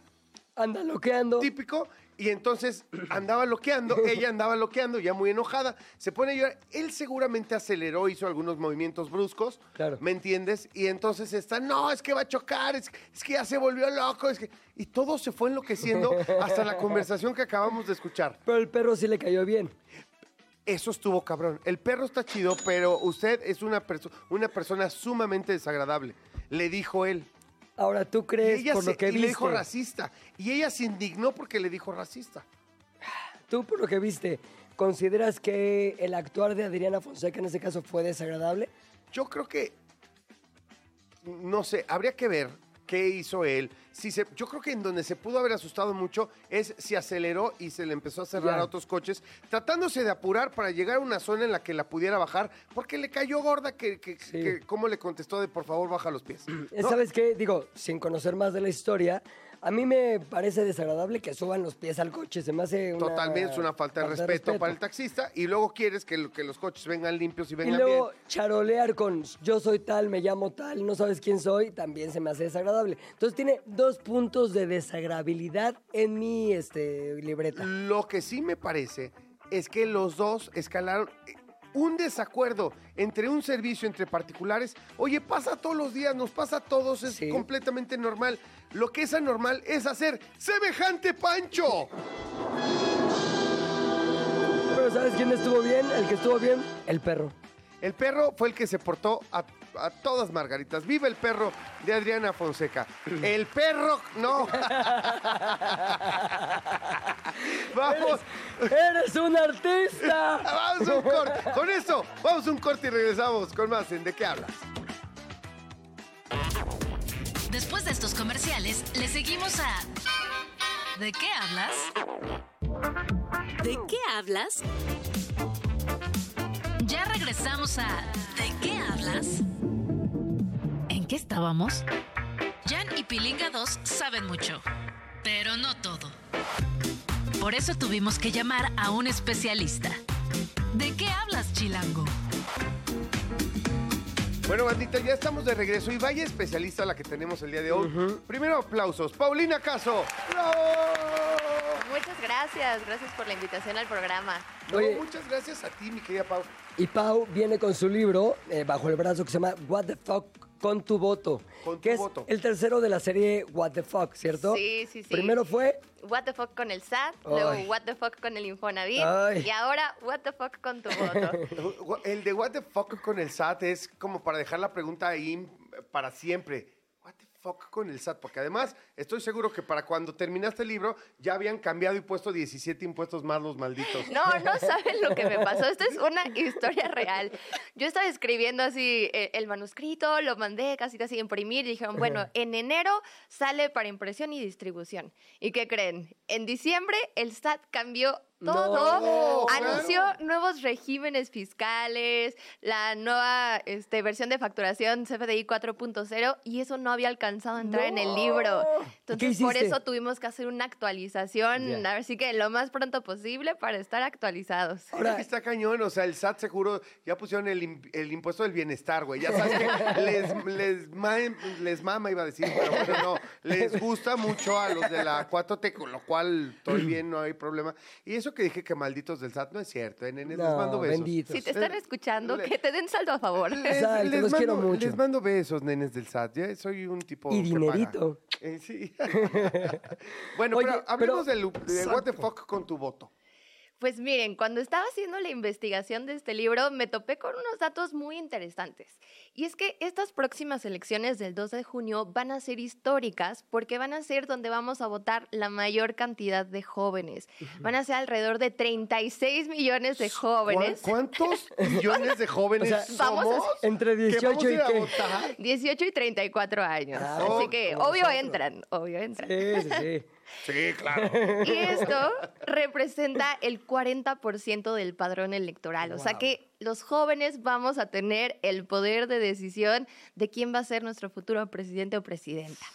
Speaker 2: Anda loqueando.
Speaker 1: típico, y entonces andaba loqueando, ella andaba loqueando, ya muy enojada, se pone a llorar. Él seguramente aceleró, hizo algunos movimientos bruscos,
Speaker 2: Claro.
Speaker 1: ¿me entiendes? Y entonces está, no, es que va a chocar, es, es que ya se volvió loco, es que... Y todo se fue enloqueciendo hasta la conversación que acabamos de escuchar.
Speaker 2: Pero el perro sí le cayó bien.
Speaker 1: Eso estuvo cabrón. El perro está chido, pero usted es una, perso- una persona sumamente desagradable. Le dijo él.
Speaker 2: Ahora, ¿tú crees por
Speaker 1: se-
Speaker 2: lo que
Speaker 1: y le dijo racista. Y ella se indignó porque le dijo racista.
Speaker 2: Tú por lo que viste, ¿consideras que el actuar de Adriana Fonseca en ese caso fue desagradable?
Speaker 1: Yo creo que, no sé, habría que ver qué hizo él. Si se, yo creo que en donde se pudo haber asustado mucho es si aceleró y se le empezó a cerrar a otros coches, tratándose de apurar para llegar a una zona en la que la pudiera bajar, porque le cayó gorda que, que,
Speaker 2: Sí.
Speaker 1: que cómo le contestó de por favor baja los pies. ¿No?
Speaker 2: ¿Sabes qué? Digo, sin conocer más de la historia, a mí me parece desagradable que suban los pies al coche. Se me hace una...
Speaker 1: Totalmente es una falta de respeto, para el taxista y luego quieres que, lo- que los coches vengan limpios y
Speaker 2: Y
Speaker 1: vengan
Speaker 2: luego
Speaker 1: bien.
Speaker 2: charolear con yo soy tal, me llamo tal, no sabes quién soy, también se me hace desagradable. Entonces tiene dos puntos de desagradabilidad en mi este, libreta.
Speaker 1: Lo que sí me parece es que los dos escalaron un desacuerdo entre un servicio entre particulares. Oye, pasa todos los días, nos pasa a todos, es
Speaker 2: Sí.
Speaker 1: completamente normal. Lo que es anormal es hacer semejante pancho.
Speaker 2: Pero ¿sabes quién estuvo bien? El que estuvo bien, el perro.
Speaker 1: El perro fue el que se portó a, a todas margaritas. Viva el perro de Adriana Fonseca. El perro, no. Vamos.
Speaker 2: ¡Eres un artista!
Speaker 1: Vamos a un corte. Con eso, vamos a un corte y regresamos con más en ¿De qué hablas?
Speaker 3: Después de estos comerciales, le seguimos a ¿De qué hablas?
Speaker 6: ¿De qué hablas?
Speaker 3: Ya regresamos a ¿De qué hablas? ¿En qué estábamos? Jan y Pilinga 2 saben mucho, pero no todo. Por eso tuvimos que llamar a un especialista. ¿De qué hablas, Chilango?
Speaker 1: Bueno, bandita, ya estamos de regreso y vaya especialista la que tenemos el día de hoy. Primero, aplausos. Paulina Caso. ¡Bravo!
Speaker 7: Muchas Muchas gracias, gracias por la invitación al programa.
Speaker 1: No,
Speaker 2: Oye.
Speaker 1: muchas gracias a ti, mi querida Pau.
Speaker 2: Y Pau viene con su libro eh, bajo el brazo que se llama What the Fuck con tu voto.
Speaker 1: Con tu
Speaker 2: que
Speaker 1: voto.
Speaker 2: es el tercero de la serie What the Fuck, ¿cierto?
Speaker 7: Sí, sí, sí.
Speaker 2: Primero fue
Speaker 7: What the fuck con el SAT,
Speaker 2: Ay.
Speaker 7: luego What the fuck con el Infonavit
Speaker 2: Ay.
Speaker 7: y ahora What the fuck con tu voto.
Speaker 1: El de What the fuck con el SAT es como para dejar la pregunta ahí para siempre. Fuck con el SAT? Porque además estoy seguro que para cuando terminaste el libro ya habían cambiado y puesto 17 impuestos más los malditos.
Speaker 7: No, no saben lo que me pasó. Esto es una historia real. Yo estaba escribiendo así eh, el manuscrito, lo mandé casi casi a imprimir y dijeron, bueno, en enero sale para impresión y distribución. ¿Y qué creen? En diciembre el SAT cambió todo,
Speaker 1: No,
Speaker 7: anunció
Speaker 1: claro.
Speaker 7: nuevos regímenes fiscales, la nueva este, versión de facturación CFDI 4.0 y eso no había alcanzado a entrar en el libro. Entonces, por eso tuvimos que hacer una actualización,
Speaker 2: Ya.
Speaker 7: así que lo más pronto posible para estar actualizados.
Speaker 1: Ahora está cañón, o sea, el SAT seguro ya pusieron el, el impuesto del bienestar, güey. Ya sabes que les, les, ma- les mama, iba a decir, pero bueno, no. Les gusta mucho a los de la 4T, con lo cual todo bien, no hay problema. Y eso que dije que malditos del SAT no es cierto, ¿eh, nenes? les mando besos.
Speaker 2: benditos.
Speaker 7: Si te están escuchando,
Speaker 1: le-
Speaker 7: que te den saldo a favor.
Speaker 1: Les,
Speaker 2: los
Speaker 1: mando,
Speaker 2: quiero mucho.
Speaker 1: les mando besos, nenes del SAT. Ya soy un tipo.
Speaker 2: Y
Speaker 1: que paga.
Speaker 2: dinerito.
Speaker 1: Eh, sí. bueno,
Speaker 2: Oye,
Speaker 1: pero hablemos
Speaker 2: pero-
Speaker 1: del de What the fuck con tu voto.
Speaker 7: Pues miren, cuando estaba haciendo la investigación de este libro, me topé con unos datos muy interesantes. Y es que estas próximas elecciones del 2 de junio van a ser históricas porque van a ser donde vamos a votar la mayor cantidad de jóvenes. Van a ser alrededor de 36 millones de jóvenes.
Speaker 1: ¿Cuán- ¿Cuántos millones de jóvenes
Speaker 2: O sea,
Speaker 7: vamos a-
Speaker 1: somos?
Speaker 2: entre
Speaker 1: que
Speaker 2: 18
Speaker 1: vamos a
Speaker 2: y
Speaker 1: a
Speaker 2: qué?
Speaker 1: votar?
Speaker 7: 18 y 34 años.
Speaker 2: Ah,
Speaker 7: Así que obvio
Speaker 2: nosotros.
Speaker 7: entran, obvio entran.
Speaker 2: Sí, sí, sí.
Speaker 1: Sí, claro.
Speaker 7: Y esto representa el 40% del padrón electoral. O sea que los jóvenes vamos a tener el poder de decisión de quién va a ser nuestro futuro presidente o presidenta.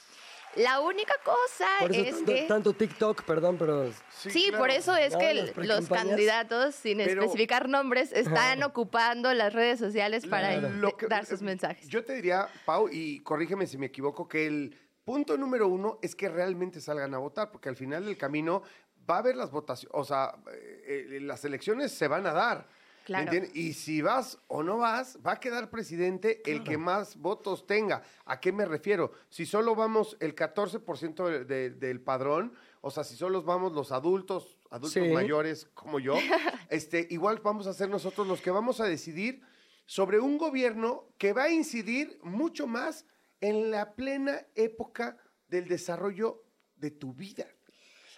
Speaker 7: La única cosa
Speaker 2: Por eso
Speaker 7: es
Speaker 2: tanto,
Speaker 7: que...
Speaker 2: tanto TikTok, perdón, pero...
Speaker 7: Sí,
Speaker 1: claro.
Speaker 7: por eso es
Speaker 2: No,
Speaker 7: que los candidatos, sin
Speaker 1: Pero-
Speaker 7: especificar nombres, están ocupando las redes sociales para
Speaker 1: que-
Speaker 7: dar sus mensajes.
Speaker 1: Yo te diría, Pau, y corrígeme si me equivoco, que el punto número uno es que realmente salgan a votar, porque al final del camino va a haber las votaciones, o sea, eh, eh, las elecciones se van a dar. ¿me
Speaker 7: Claro.
Speaker 1: entiendes? Y si vas o no vas, va a quedar presidente el que más votos tenga. ¿A qué me refiero? Si solo vamos el 14% de- de- del padrón, o sea, si solo vamos los adultos, adultos
Speaker 2: Sí.
Speaker 1: mayores como yo, este, igual vamos a ser nosotros los que vamos a decidir sobre un gobierno que va a incidir mucho más en la plena época del desarrollo de tu vida.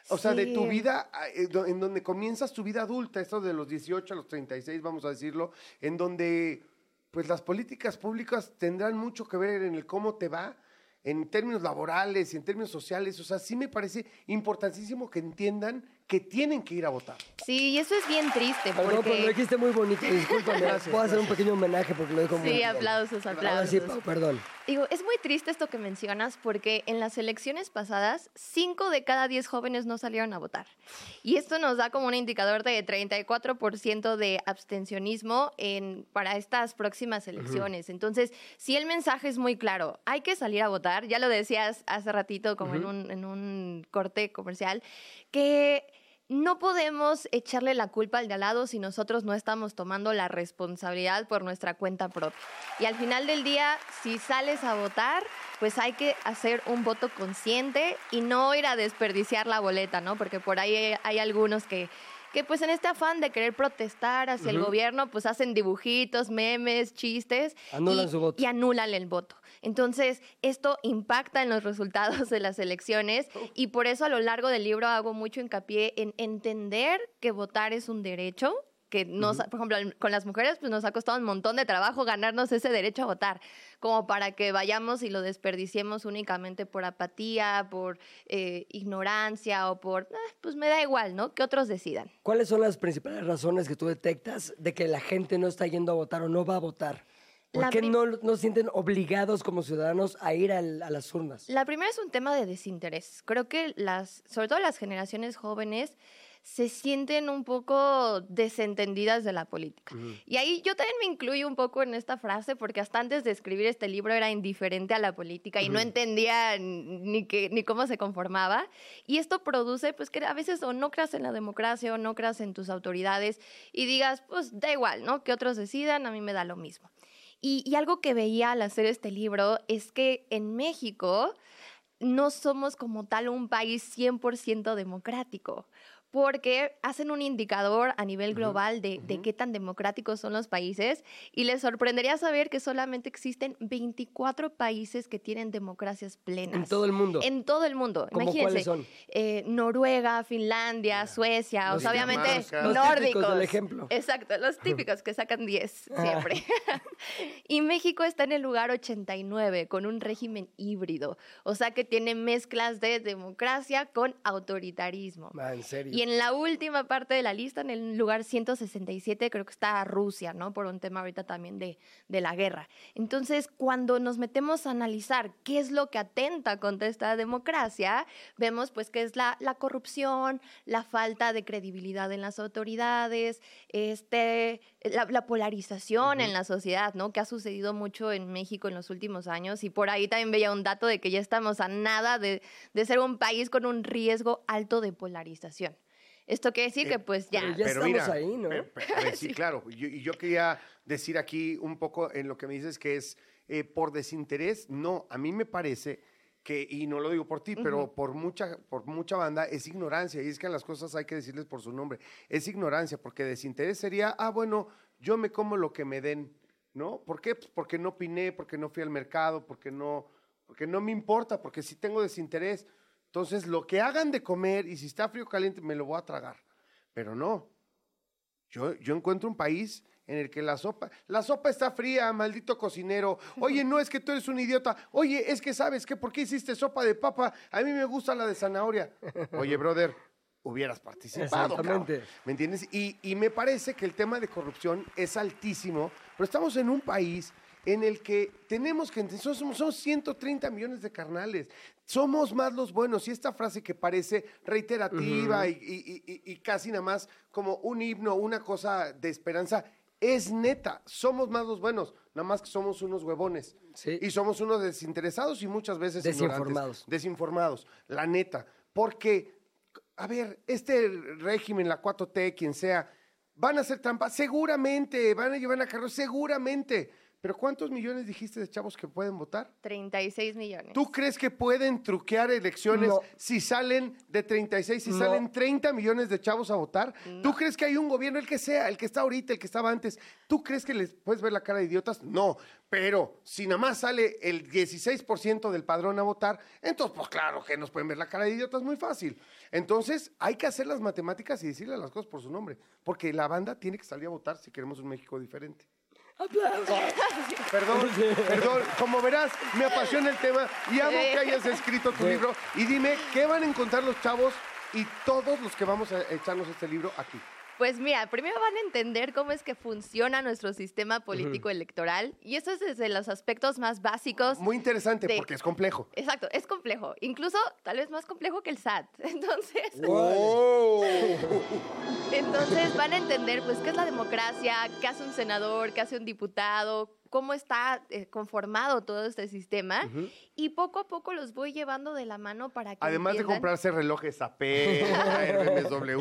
Speaker 1: O sea, de tu vida, eh, en donde comienzas tu vida adulta, esto de los 18 a los 36, vamos a decirlo, en donde pues las políticas públicas tendrán mucho que ver en el cómo te va, en términos laborales y en términos sociales. O sea, sí me parece importantísimo que entiendan que tienen que ir a votar.
Speaker 7: Sí, y eso es bien triste
Speaker 2: Perdón, pero lo
Speaker 7: porque...
Speaker 2: dijiste muy bonito, discúlpame. Puedo hacer un pequeño homenaje porque lo dijo muy
Speaker 7: Sí,
Speaker 2: bien.
Speaker 7: aplausos, aplausos.
Speaker 2: sí, perdón.
Speaker 7: Digo, es muy triste esto que mencionas porque en las elecciones pasadas, 5 de cada 10 jóvenes no salieron a votar. Y esto nos da como un indicador de 34% de abstencionismo en, para estas próximas elecciones. Entonces, si el mensaje es muy claro, hay que salir a votar, ya lo decías hace ratito como en, un, en un corte comercial, que no podemos echarle la culpa al de al lado si nosotros no estamos tomando la responsabilidad por nuestra cuenta propia. Y al final del día, si sales a votar, pues hay que hacer un voto consciente y no ir a desperdiciar la boleta, ¿no? Porque por ahí hay, algunos que que pues en este afán de querer protestar hacia el gobierno, pues hacen dibujitos, memes, chistes.
Speaker 2: Anulan
Speaker 7: y-
Speaker 2: su voto.
Speaker 7: Y anulan el voto. Entonces, esto impacta en los resultados de las elecciones y por eso a lo largo del libro hago mucho hincapié en entender que votar es un derecho que nos, por ejemplo, con las mujeres, pues nos ha costado un montón de trabajo ganarnos ese derecho a votar, como para que vayamos y lo desperdiciemos únicamente por apatía, por eh, ignorancia o por, "Ah, pues me da igual, ¿no? Que otros decidan.
Speaker 2: ¿Cuáles son las principales razones que tú detectas de que la gente no está yendo a votar o no va a votar? ¿Por
Speaker 7: La
Speaker 2: qué no, no se sienten obligados como ciudadanos a ir al- a las urnas?
Speaker 7: La primera es un tema de desinterés. Creo que las, sobre todo las generaciones jóvenes, se sienten un poco desentendidas de la política. Y ahí yo también me incluyo un poco en esta frase porque hasta antes de escribir este libro era indiferente a la política y no entendía ni, que, ni cómo se conformaba. Y esto produce pues que a veces o no creas en la democracia o no creas en tus autoridades y digas, pues da igual, ¿no? Que otros decidan, a mí me da lo mismo. Y, algo que veía al hacer este libro es que en México no somos como tal un país 100% democrático porque hacen un indicador a nivel global de, de qué tan democráticos son los países y les sorprendería saber que solamente existen 24 países que tienen democracias plenas.
Speaker 2: En todo el mundo.
Speaker 7: En todo el mundo.
Speaker 2: ¿Cómo
Speaker 7: Imagínense.
Speaker 2: cuáles son?
Speaker 7: eh, Noruega, Finlandia, Suecia, o
Speaker 2: Los
Speaker 7: sea, obviamente.
Speaker 2: Los
Speaker 7: nórdicos.
Speaker 2: típicos del ejemplo.
Speaker 7: Exacto, los típicos que sacan 10 siempre. y México está en el lugar 89 con un régimen híbrido, o sea que tiene mezclas de democracia con autoritarismo.
Speaker 2: Ah, en serio.
Speaker 7: Y en la última parte de la lista, en el lugar 167, creo que está Rusia, ¿no? Por un tema ahorita también de, de la guerra. Entonces, cuando nos metemos a analizar qué es lo que atenta contra esta democracia, vemos pues que es la, la corrupción, la falta de credibilidad en las autoridades, este, la, la polarización en la sociedad, ¿no? Que ha sucedido mucho en México en los últimos años y por ahí también veía un dato de que ya estamos a nada de, de ser un país con un riesgo alto de polarización. Esto quiere decir
Speaker 1: Eh,
Speaker 7: que pues ya...
Speaker 2: pero ya estamos ahí, ¿no?
Speaker 1: pe- pe- a ver, sí, claro. Yo- Y yo, quería decir aquí un poco en lo que me dices que es eh, por desinterés. No, a mí me parece que, y no lo digo por ti, pero por mucha, por mucha banda, es ignorancia. Y es que a las cosas hay que decirles por su nombre. Es ignorancia, porque desinterés sería, ah, bueno, yo me como lo que me den, ¿no? ¿Por qué? Pues porque no opiné, porque no fui al mercado, porque no, porque no me importa, porque sí tengo desinterés. Entonces, lo que hagan de comer y si está frío o caliente, me lo voy a tragar. Pero no. Yo, yo encuentro un país en el que la sopa, la sopa está fría, maldito cocinero. Oye, no es que tú eres un idiota. Oye, es que sabes que por qué hiciste sopa de papa. A mí me gusta la de zanahoria. Oye, brother, hubieras participado. cabrón.
Speaker 2: Exactamente.
Speaker 1: ¿Me entiendes? Y, y me parece que el tema de corrupción es altísimo, pero estamos en un país en el que tenemos que entender, somos, somos 130 millones de carnales, somos más los buenos. Y esta frase que parece reiterativa y, y- y- y casi nada más como un himno, una cosa de esperanza, es neta, somos más los buenos, nada más que somos unos huevones.
Speaker 2: Sí.
Speaker 1: Y somos unos desinteresados y muchas veces.
Speaker 2: Desinformados.
Speaker 1: Desinformados, la neta. Porque a ver, este régimen, la 4T, quien sea, van a hacer trampa, seguramente, van a llevar a cargo, seguramente. Pero ¿cuántos millones dijiste de chavos que pueden votar?
Speaker 7: 36 millones.
Speaker 1: ¿Tú crees que pueden truquear elecciones
Speaker 2: No.
Speaker 1: si salen de 36, si
Speaker 2: No.
Speaker 1: salen 30 millones de chavos a votar? ¿Tú crees que hay un gobierno, el que sea, el que está ahorita, el que estaba antes? ¿Tú crees que les puedes ver la cara de idiotas? No. Pero si nada más sale el 16% del padrón a votar, entonces, pues claro que nos pueden ver la cara de idiotas muy fácil. Entonces, hay que hacer las matemáticas y decirle las cosas por su nombre. Porque la banda tiene que salir a votar si queremos un México diferente. Perdón, perdón. Como verás, me apasiona el tema y amo que hayas escrito tu libro. Y dime, ¿qué van a encontrar los chavos y todos los que vamos a echarnos este libro aquí?
Speaker 7: Pues mira, primero van a entender cómo es que funciona nuestro sistema político electoral y eso es desde los aspectos más básicos.
Speaker 1: Muy interesante
Speaker 7: de-
Speaker 1: porque es complejo.
Speaker 7: Exacto, es complejo, incluso tal vez más complejo que el SAT. Entonces,
Speaker 1: ¡Oh!
Speaker 7: entonces van a entender pues qué es la democracia, qué hace un senador, qué hace un diputado, cómo está eh, conformado todo este sistema y poco a poco los voy llevando de la mano para que
Speaker 1: Además de comprarse relojes AP, BMW,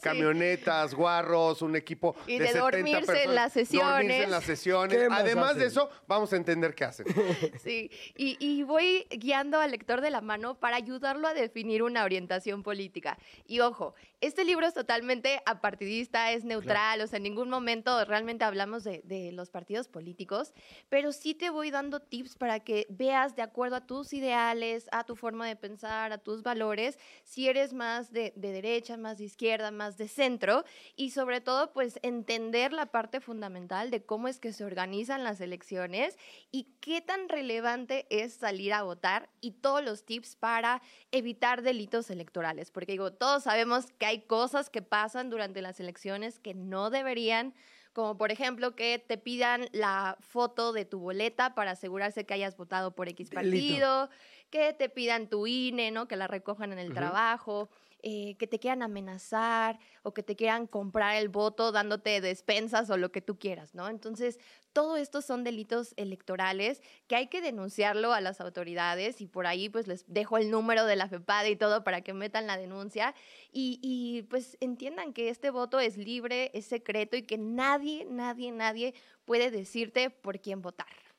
Speaker 1: camionetas, guarros, un equipo
Speaker 7: Y
Speaker 1: de,
Speaker 7: de
Speaker 1: 70
Speaker 7: dormirse en
Speaker 1: personas,
Speaker 7: las sesiones.
Speaker 1: Dormirse en las sesiones.
Speaker 2: ¿Qué más
Speaker 1: Además de eso, vamos a entender qué hacen.
Speaker 7: Sí, y, y voy guiando al lector de la mano para ayudarlo a definir una orientación política. Y ojo, este libro es totalmente apartidista, es neutral, o sea, en ningún momento realmente hablamos de, de los partidos políticos, pero sí te voy dando tips para que veas de acuerdo a tus ideales, a tu forma de pensar, a tus valores, si eres más de, de derecha, más de izquierda, más de centro, y sobre todo, pues entender la parte fundamental de cómo es que se organizan las elecciones y qué tan relevante es salir a votar y todos los tips para evitar delitos electorales. Porque digo, todos sabemos que hay cosas que pasan durante las elecciones que no deberían, como por ejemplo que te pidan la foto de tu boleta para asegurarse que hayas votado por X
Speaker 2: Delito.
Speaker 7: partido, que te pidan tu INE, ¿no? Que la recojan en el trabajo. Eh, que te quieran amenazar o que te quieran comprar el voto dándote despensas o lo que tú quieras, ¿no? Entonces, todo esto son delitos electorales que hay que denunciarlo a las autoridades y por ahí pues les dejo el número de la FEPADE y todo para que metan la denuncia y, y, pues entiendan que este voto es libre, es secreto y que nadie, nadie, nadie puede decirte por quién votar.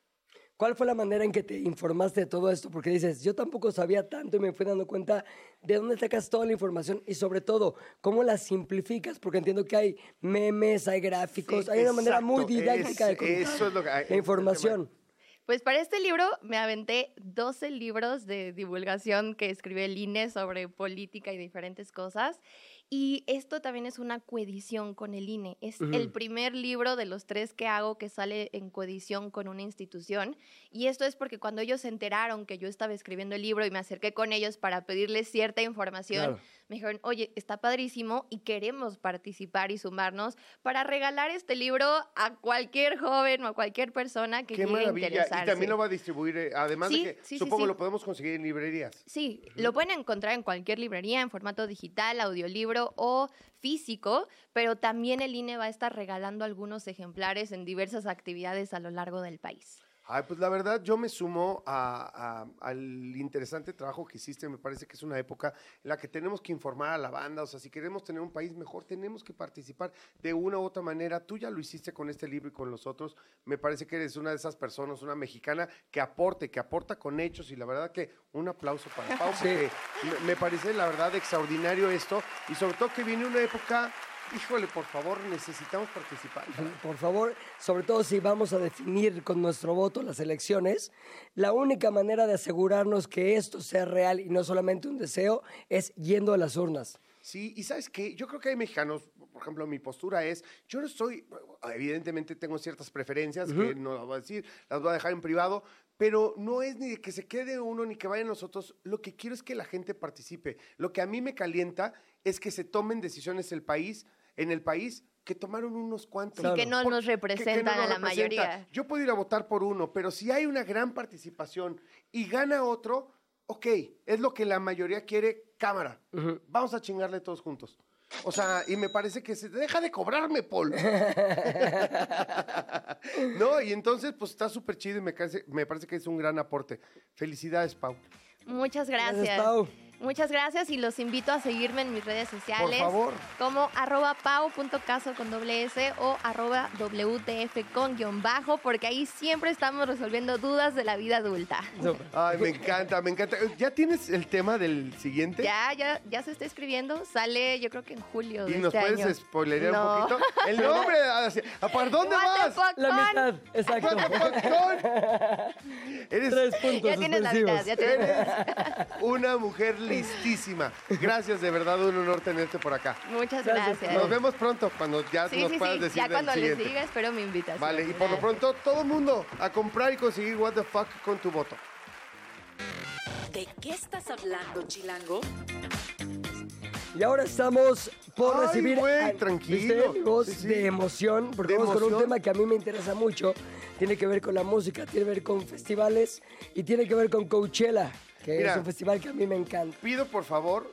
Speaker 2: ¿Cuál fue la manera en que te informaste de todo esto? Porque dices, yo tampoco sabía tanto y me fui dando cuenta de dónde sacas toda la información y sobre todo, cómo la simplificas, porque entiendo que hay memes, hay gráficos,
Speaker 1: Sí,
Speaker 2: hay una manera muy
Speaker 1: exacto,
Speaker 2: didáctica
Speaker 1: es-
Speaker 2: de,
Speaker 1: eso es lo que- es el
Speaker 2: información.
Speaker 7: Pues para este libro me aventé 12 libros de divulgación que escribió el INE sobre política y diferentes cosas. Y esto también es una coedición con el INE. Es el primer libro de los tres que hago que sale en coedición con una institución. Y esto es porque cuando ellos se enteraron que yo estaba escribiendo el libro y me acerqué con ellos para pedirles cierta información,
Speaker 2: Claro.
Speaker 7: Me dijeron, oye, está padrísimo y queremos participar y sumarnos para regalar este libro a cualquier joven o a cualquier persona que
Speaker 1: Qué
Speaker 7: quiera
Speaker 1: maravilla.
Speaker 7: interesarse.
Speaker 1: Y también lo va a distribuir, eh, además
Speaker 7: Sí,
Speaker 1: de que
Speaker 7: sí,
Speaker 1: supongo
Speaker 7: sí.
Speaker 1: lo podemos conseguir en librerías.
Speaker 7: Sí, lo pueden encontrar en cualquier librería en formato digital, audiolibro o físico, pero también el INE va a estar regalando algunos ejemplares en diversas actividades a lo largo del país.
Speaker 1: Ay, pues la verdad, yo me sumo a- a- al interesante trabajo que hiciste. Me parece que es una época en la que tenemos que informar a la banda. O sea, si queremos tener un país mejor, tenemos que participar de una u otra manera. Tú ya lo hiciste con este libro y con los otros. Me parece que eres una de esas personas, una mexicana que aporte, que aporta con hechos. Y la verdad que un aplauso para Pau, porque me, me parece la verdad extraordinario esto. Y sobre todo que viene una época. Híjole, por favor, necesitamos participar.
Speaker 2: Por favor, sobre todo si vamos a definir con nuestro voto las elecciones, la única manera de asegurarnos que esto sea real y no solamente un deseo es yendo a las urnas.
Speaker 1: Sí, y sabes qué, yo creo que hay mexicanos, por ejemplo, mi postura es, yo no estoy, evidentemente tengo ciertas preferencias que no las voy a decir, las voy a dejar en privado, pero no es ni de que se quede uno ni que vayan nosotros, lo que quiero es que la gente participe. Lo que a mí me calienta es que se tomen decisiones el país, en el país que tomaron unos cuantos.
Speaker 7: Sí, que no nos representan a la mayoría.
Speaker 1: Yo puedo ir a votar por uno, pero si hay una gran participación y gana otro, ok, es lo que la mayoría quiere, cámara. Vamos a chingarle todos juntos. O sea, y me parece que se deja de cobrarme, Paul. no, y entonces, pues está súper chido y me parece, me parece que es un gran aporte. Felicidades, Pau.
Speaker 7: Muchas gracias.
Speaker 2: Gracias, Pau.
Speaker 7: Muchas gracias y los invito a seguirme en mis redes sociales.
Speaker 1: favor.
Speaker 7: Como arroba pau.caso con doble S o arroba WTF con guion bajo, porque ahí siempre estamos resolviendo dudas de la vida adulta.
Speaker 1: Ay, me encanta, me encanta. ¿Ya tienes el tema del siguiente?
Speaker 7: Ya, ya, ya se está escribiendo. Sale, yo creo que en julio.
Speaker 1: ¿Y
Speaker 7: de
Speaker 1: nos
Speaker 7: este
Speaker 1: puedes
Speaker 7: año.
Speaker 1: spoilerear
Speaker 7: No.
Speaker 1: un poquito? El nombre, hacia- ¿para dónde vas?
Speaker 2: La mitad, exacto.
Speaker 1: Eres,
Speaker 2: Tres puntos
Speaker 7: Ya tienes la mitad, ya tienes
Speaker 1: eres una mujer listísima. Gracias, de verdad, un honor tenerte por acá.
Speaker 7: Muchas
Speaker 2: Gracias,
Speaker 7: gracias.
Speaker 1: Nos vemos pronto cuando ya
Speaker 7: Sí,
Speaker 1: nos
Speaker 7: sí,
Speaker 1: puedas
Speaker 7: sí.
Speaker 1: decir
Speaker 7: Ya
Speaker 1: del
Speaker 7: cuando les
Speaker 1: siguiente.
Speaker 7: diga, espero mi invitación.
Speaker 1: Vale, y por lo pronto, todo el mundo a comprar y conseguir What the Fuck con tu voto.
Speaker 6: ¿De qué estás hablando, Chilango?
Speaker 2: Y ahora estamos por
Speaker 1: Ay,
Speaker 2: recibir.
Speaker 1: güey, tranquilo.
Speaker 2: ¿viste mi voz
Speaker 1: Sí, sí.
Speaker 2: de emoción, porque
Speaker 1: De
Speaker 2: vamos con un tema que a mí me interesa mucho. Tiene que ver con la música, tiene que ver con festivales y tiene que ver con Coachella, que
Speaker 1: Mira.
Speaker 2: es un festival que a mí me encanta.
Speaker 1: Pido, por favor,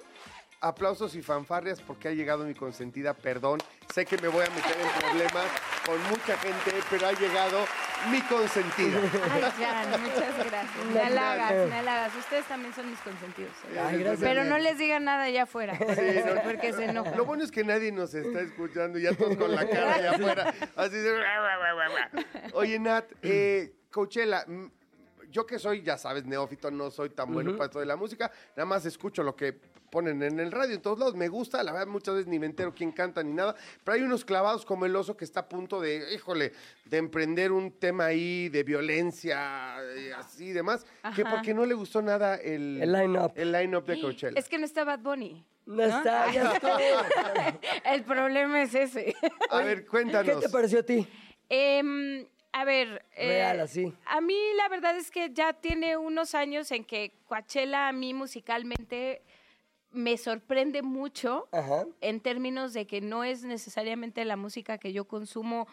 Speaker 1: aplausos y fanfarrias porque ha llegado mi consentida. Perdón, sé que me voy a meter en problemas con mucha gente, pero ha llegado mi consentida.
Speaker 8: Ay, Jan, muchas gracias. Me halagas, me halagas. Ustedes también son mis consentidos. ¿eh?
Speaker 2: Ay, gracias.
Speaker 8: Pero no les digan nada allá afuera,
Speaker 1: Sí, no.
Speaker 8: porque se enojan.
Speaker 1: Lo bueno es que nadie nos está escuchando, ya todos con la cara allá afuera. Así de... Oye, Nat, eh, Coachella, yo que soy, ya sabes, neófito, no soy tan bueno para esto de la música, nada más escucho lo que ponen en el radio en todos lados, me gusta, la verdad muchas veces ni me entero quién canta ni nada, pero hay unos clavados como el oso que está a punto de, híjole, de emprender un tema ahí de violencia y así y demás, que
Speaker 8: Ajá.
Speaker 1: porque no le gustó nada el,
Speaker 2: El line-up.
Speaker 1: el line-up de Coachella.
Speaker 8: Es que no está Bad Bunny.
Speaker 2: No está, ya estuvo.
Speaker 8: El problema es ese.
Speaker 1: A ver,
Speaker 2: ¿Qué
Speaker 1: cuéntanos.
Speaker 2: te pareció a ti?
Speaker 8: Em, a ver. eh,
Speaker 2: Real, así.
Speaker 8: A mí la verdad es que ya tiene unos años en que Coachella a mí musicalmente me sorprende mucho
Speaker 2: Ajá.
Speaker 8: en términos de que no es necesariamente la música que yo consumo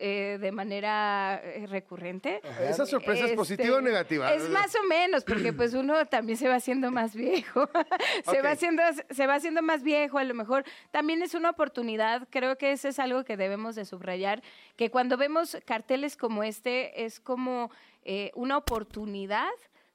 Speaker 8: eh, de manera eh, recurrente.
Speaker 1: ¿Esa sorpresa es positiva o negativa?
Speaker 8: Es más o menos, porque pues uno también se va haciendo más viejo. se, va haciendo, se va haciendo más viejo, a lo mejor también es una oportunidad. Creo que eso es algo que debemos de subrayar, que cuando vemos carteles como este es como eh, una oportunidad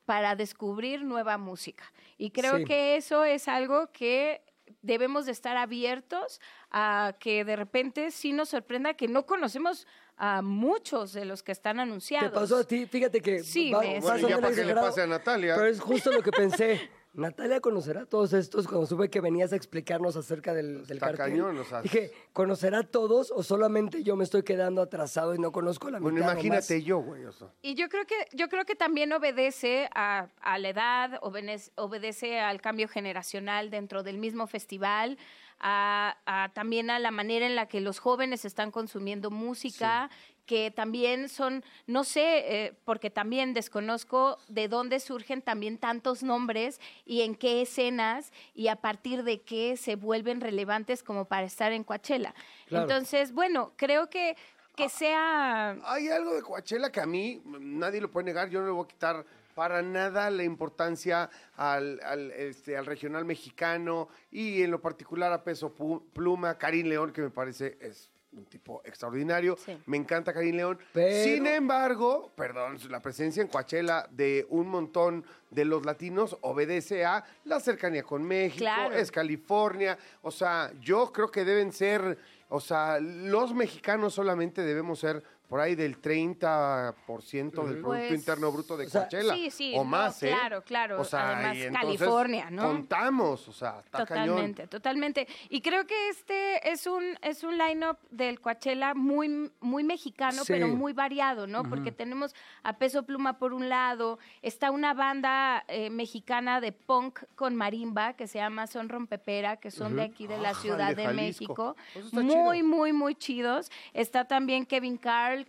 Speaker 8: para descubrir nueva música. Y creo
Speaker 2: Sí.
Speaker 8: que eso es algo que debemos de estar abiertos a que de repente sí nos sorprenda que no conocemos a muchos de los que están anunciados.
Speaker 2: ¿Te pasó a ti? Fíjate que
Speaker 8: Sí,
Speaker 2: va-
Speaker 8: me-
Speaker 1: Bueno, ya para que le pase a Natalia.
Speaker 2: Pero es justo lo que pensé. Natalia conocerá a todos estos cuando supe que venías a explicarnos acerca del, del
Speaker 1: Está
Speaker 2: cartel.
Speaker 1: cañón, o sea.
Speaker 2: Dije, ¿conocerá a todos o solamente yo me estoy quedando atrasado y no conozco la
Speaker 1: Bueno,
Speaker 2: mitad o
Speaker 1: imagínate yo, güey. O sea.
Speaker 8: Y yo creo que, yo creo que también obedece a, a la edad, obedece, obedece al cambio generacional dentro del mismo festival, a, a también a la manera en la que los jóvenes están consumiendo música, que también son, no sé, eh, porque también desconozco de dónde surgen también tantos nombres y en qué escenas y a partir de qué se vuelven relevantes como para estar en Coachella.
Speaker 2: Claro.
Speaker 8: Entonces, bueno, creo que que sea
Speaker 1: Hay algo de Coachella que a mí nadie lo puede negar. Yo no le voy a quitar para nada la importancia al, al, este, al regional mexicano y en lo particular a Peso Pluma, Karim León, que me parece es un tipo extraordinario.
Speaker 8: Sí.
Speaker 1: Me encanta Karim León.
Speaker 2: Pero-
Speaker 1: Sin embargo, perdón, la presencia en Coachella de un montón de los latinos obedece a la cercanía con México,
Speaker 8: Claro.
Speaker 1: es California. O sea, yo creo que deben ser, o sea, los mexicanos solamente debemos ser por ahí del 30% del Producto
Speaker 8: Pues,
Speaker 1: Interno Bruto de
Speaker 2: o sea,
Speaker 1: Coachella.
Speaker 8: sí, sí,
Speaker 1: o
Speaker 8: no,
Speaker 1: más, ¿eh?
Speaker 8: claro, claro.
Speaker 1: O sea,
Speaker 8: Además,
Speaker 1: y
Speaker 8: California, ¿no?
Speaker 1: Contamos, o sea, está
Speaker 8: Totalmente,
Speaker 1: cañón.
Speaker 8: totalmente. Y creo que este es un es un lineup del Coachella muy muy mexicano,
Speaker 2: Sí.
Speaker 8: pero muy variado, ¿no? Porque tenemos a Peso Pluma por un lado, está una banda eh, mexicana de punk con marimba que se llama Son Rompepera, que son de aquí de la
Speaker 1: Ajá,
Speaker 8: Ciudad
Speaker 1: de.
Speaker 8: México.
Speaker 1: Está
Speaker 8: Muy
Speaker 1: chido.
Speaker 8: muy muy chidos. Está también Kevin